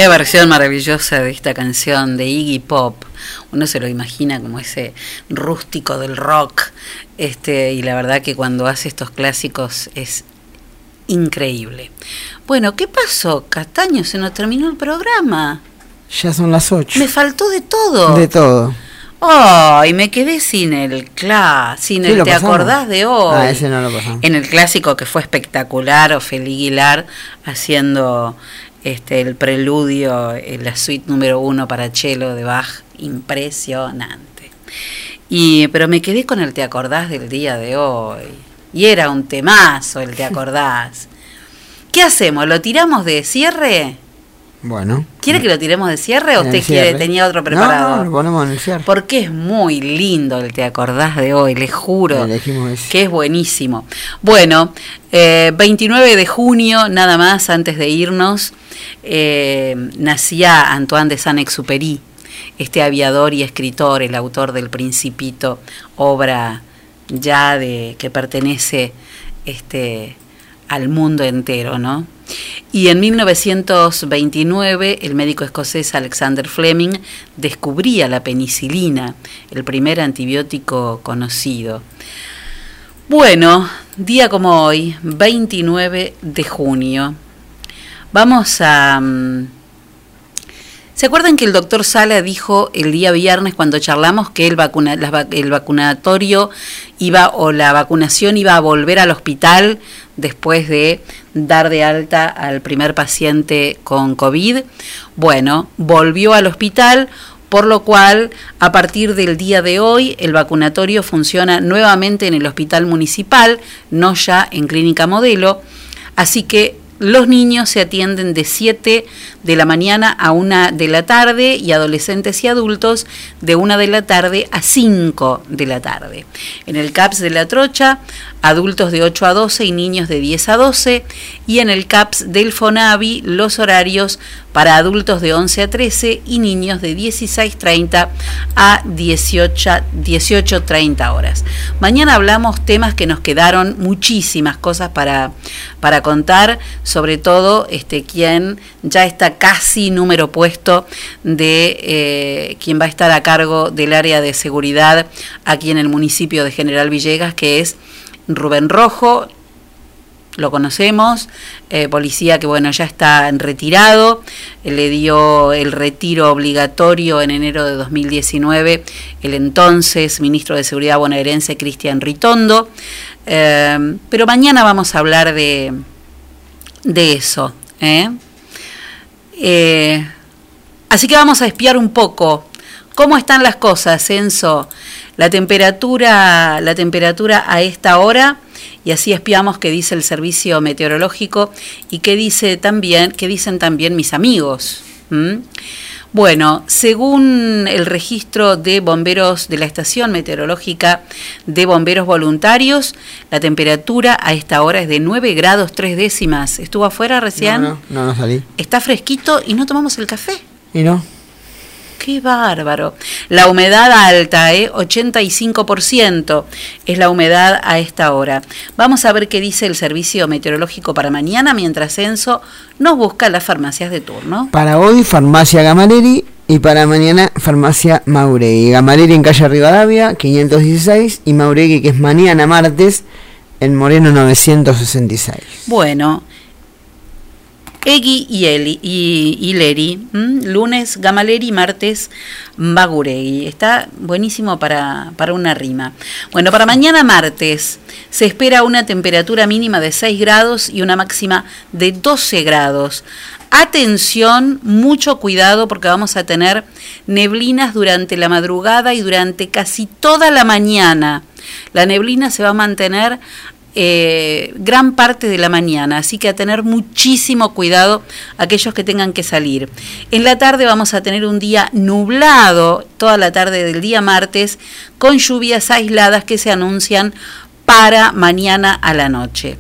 Qué versión maravillosa de esta canción de Iggy Pop. Uno se lo imagina como ese rústico del rock. Este, y la verdad que cuando hace estos clásicos es increíble. Bueno, ¿qué pasó? Castaño, se nos terminó el programa. Ya son las 8. Me faltó de todo. De todo. Ay, me quedé sin el cla, sin Sí, el ¿Te pasamos. acordás de hoy? Ah, ese no lo pasamos. En el clásico que fue espectacular, Ofelia Aguilar haciendo este el preludio, eh, la suite número uno para cello de Bach, impresionante. Y pero me quedé con el ¿Te acordás del día de hoy? Y era un temazo el ¿Te acordás? ¿Qué hacemos? ¿Lo tiramos de cierre? Bueno. ¿Quiere que lo tiremos de cierre o usted quiere tenía otro No, preparado? no, lo ponemos en el cierre. Porque es muy lindo el Te acordás de hoy, les juro que es buenísimo. Bueno, eh, 29 de junio, nada más antes de irnos, eh, nacía Antoine de Saint-Exupéry, este aviador y escritor, el autor del Principito, obra ya de que pertenece este al mundo entero, ¿no? Y en 1929 el médico escocés Alexander Fleming descubría la penicilina, el primer antibiótico conocido. Bueno, día como hoy, 29 de junio, vamos a... mm, ¿Se acuerdan que el doctor Sala dijo el día viernes cuando charlamos que el, vacunatorio iba o la vacunación iba a volver al hospital después de dar de alta al primer paciente con COVID? Bueno, volvió al hospital, por lo cual a partir del día de hoy el vacunatorio funciona nuevamente en el hospital municipal, no ya en clínica modelo. Así que los niños se atienden de 7 de la mañana a 1 de la tarde y adolescentes y adultos de 1 de la tarde a 5 de la tarde. En el CAPS de la Trocha, adultos de 8 a 12 y niños de 10 a 12. Y en el CAPS del FONAVI, los horarios para adultos de 11 a 13 y niños de 16.30 a 18, 18.30 horas. Mañana hablamos temas que nos quedaron muchísimas cosas para, para contar, sobre todo este, quien ya está casi número puesto de eh, quien va a estar a cargo del área de seguridad aquí en el municipio de General Villegas, que es Rubén Rojo, lo conocemos, eh, policía que bueno ya está retirado, le dio el retiro obligatorio en enero de 2019 el entonces ministro de Seguridad bonaerense Cristian Ritondo, Eh, pero mañana vamos a hablar de, de eso. ¿eh? Eh, así que vamos a espiar un poco cómo están las cosas, Enzo. La temperatura, la temperatura a esta hora y así espiamos qué dice el servicio meteorológico y qué dice también, qué dicen también mis amigos. Bueno, según el registro de bomberos de la estación meteorológica de bomberos voluntarios, la temperatura a esta hora es de 9 grados 3 décimas. ¿Estuvo afuera recién? No, no, no, no salí. Está fresquito y no tomamos el café. ¿Y no? Qué bárbaro. La humedad alta, ¿eh? 85% es la humedad a esta hora. Vamos a ver qué dice el servicio meteorológico para mañana, mientras Enzo nos busca las farmacias de turno. Para hoy, farmacia Gamaleri y para mañana, farmacia Mauregui. Gamaleri en calle Rivadavia, 516 y Mauregui, que es mañana martes, en Moreno 966. Bueno, Egui y, y, Leri, lunes Gamaleri, martes Baguregui. Está buenísimo para, para una rima. Bueno, para mañana martes se espera una temperatura mínima de 6 grados y una máxima de 12 grados. Atención, mucho cuidado porque vamos a tener neblinas durante la madrugada y durante casi toda la mañana. La neblina se va a mantener eh, gran parte de la mañana, así que a tener muchísimo cuidado aquellos que tengan que salir. En la tarde vamos a tener un día nublado, toda la tarde del día martes, con lluvias aisladas que se anuncian para mañana a la noche.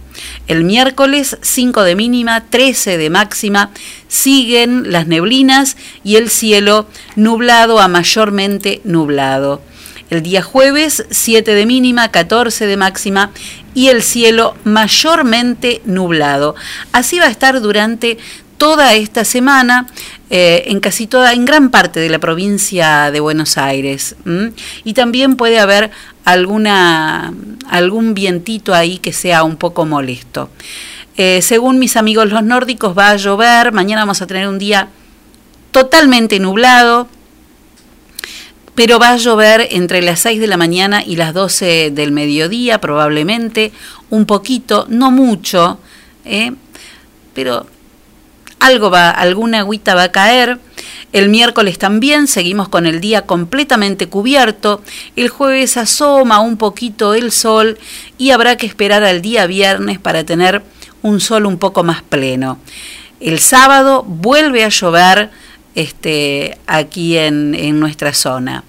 El miércoles 5 de mínima, 13 de máxima, siguen las neblinas y el cielo nublado a mayormente nublado. El día jueves 7 de mínima, 14 de máxima y el cielo mayormente nublado. Así va a estar durante toda esta semana eh, en casi toda, en gran parte de la provincia de Buenos Aires. Y también puede haber alguna, algún vientito ahí que sea un poco molesto. Eh, según mis amigos los nórdicos va a llover, mañana vamos a tener un día totalmente nublado, pero va a llover entre las 6 de la mañana y las 12 del mediodía probablemente, un poquito, no mucho, ¿eh? pero algo va, alguna agüita va a caer. El miércoles también seguimos con el día completamente cubierto. El jueves asoma un poquito el sol y habrá que esperar al día viernes para tener un sol un poco más pleno. El sábado vuelve a llover este, aquí en, nuestra zona.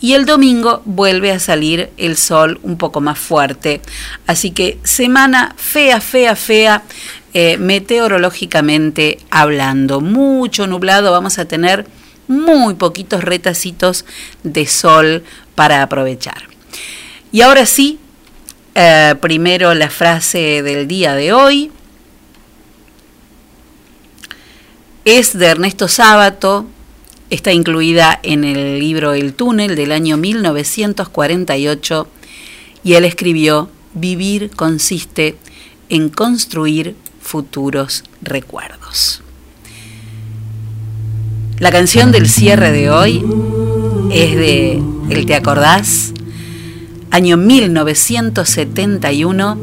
Y el domingo vuelve a salir el sol un poco más fuerte. Así que semana fea, fea, fea, eh, meteorológicamente hablando. Mucho nublado, vamos a tener muy poquitos retacitos de sol para aprovechar. Y ahora sí, eh, primero la frase del día de hoy. Es de Ernesto Sábato, está incluida en el libro El túnel del año 1948 y él escribió, Vivir consiste en construir futuros recuerdos. La canción del cierre de hoy es de El Te Acordás, año 1971,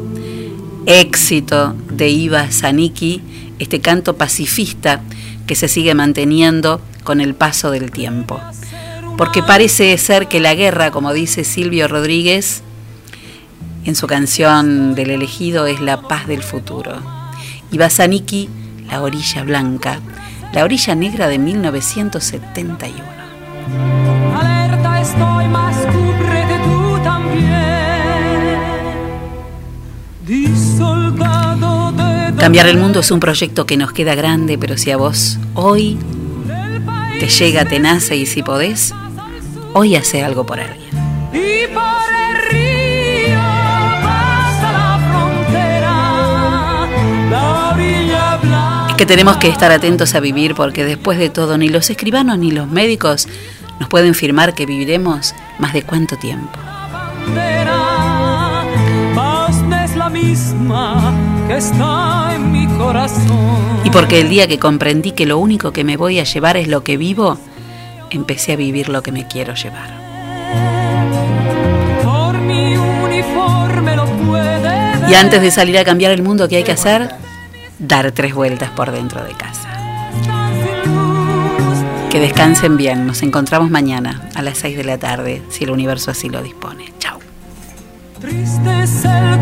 éxito de Iva Zanicki, este canto pacifista que se sigue manteniendo con el paso del tiempo. Porque parece ser que la guerra, como dice Silvio Rodríguez, en su canción del elegido es la paz del futuro. Y Basaniki, la orilla blanca, la orilla negra de 1971. Alerta estoy, cúbrete tú también. De Cambiar el mundo es un proyecto que nos queda grande, pero si a vos hoy te llega, te nace y si podés, hoy hace algo por alguien. y por el río pasa la frontera, la orilla blanca. Es que tenemos que estar atentos a vivir porque después de todo ni los escribanos ni los médicos nos pueden firmar que viviremos más de cuánto tiempo. Paz no es la misma que está corazón. Y porque el día que comprendí que lo único que me voy a llevar es lo que vivo, empecé a vivir lo que me quiero llevar. Por mi uniforme lo puede Y antes de salir a cambiar el mundo, ¿qué hay que hacer? Dar tres vueltas por dentro de casa. Que descansen bien. Nos encontramos mañana a las 6 de la tarde, si el universo así lo dispone. Chao. Triste es el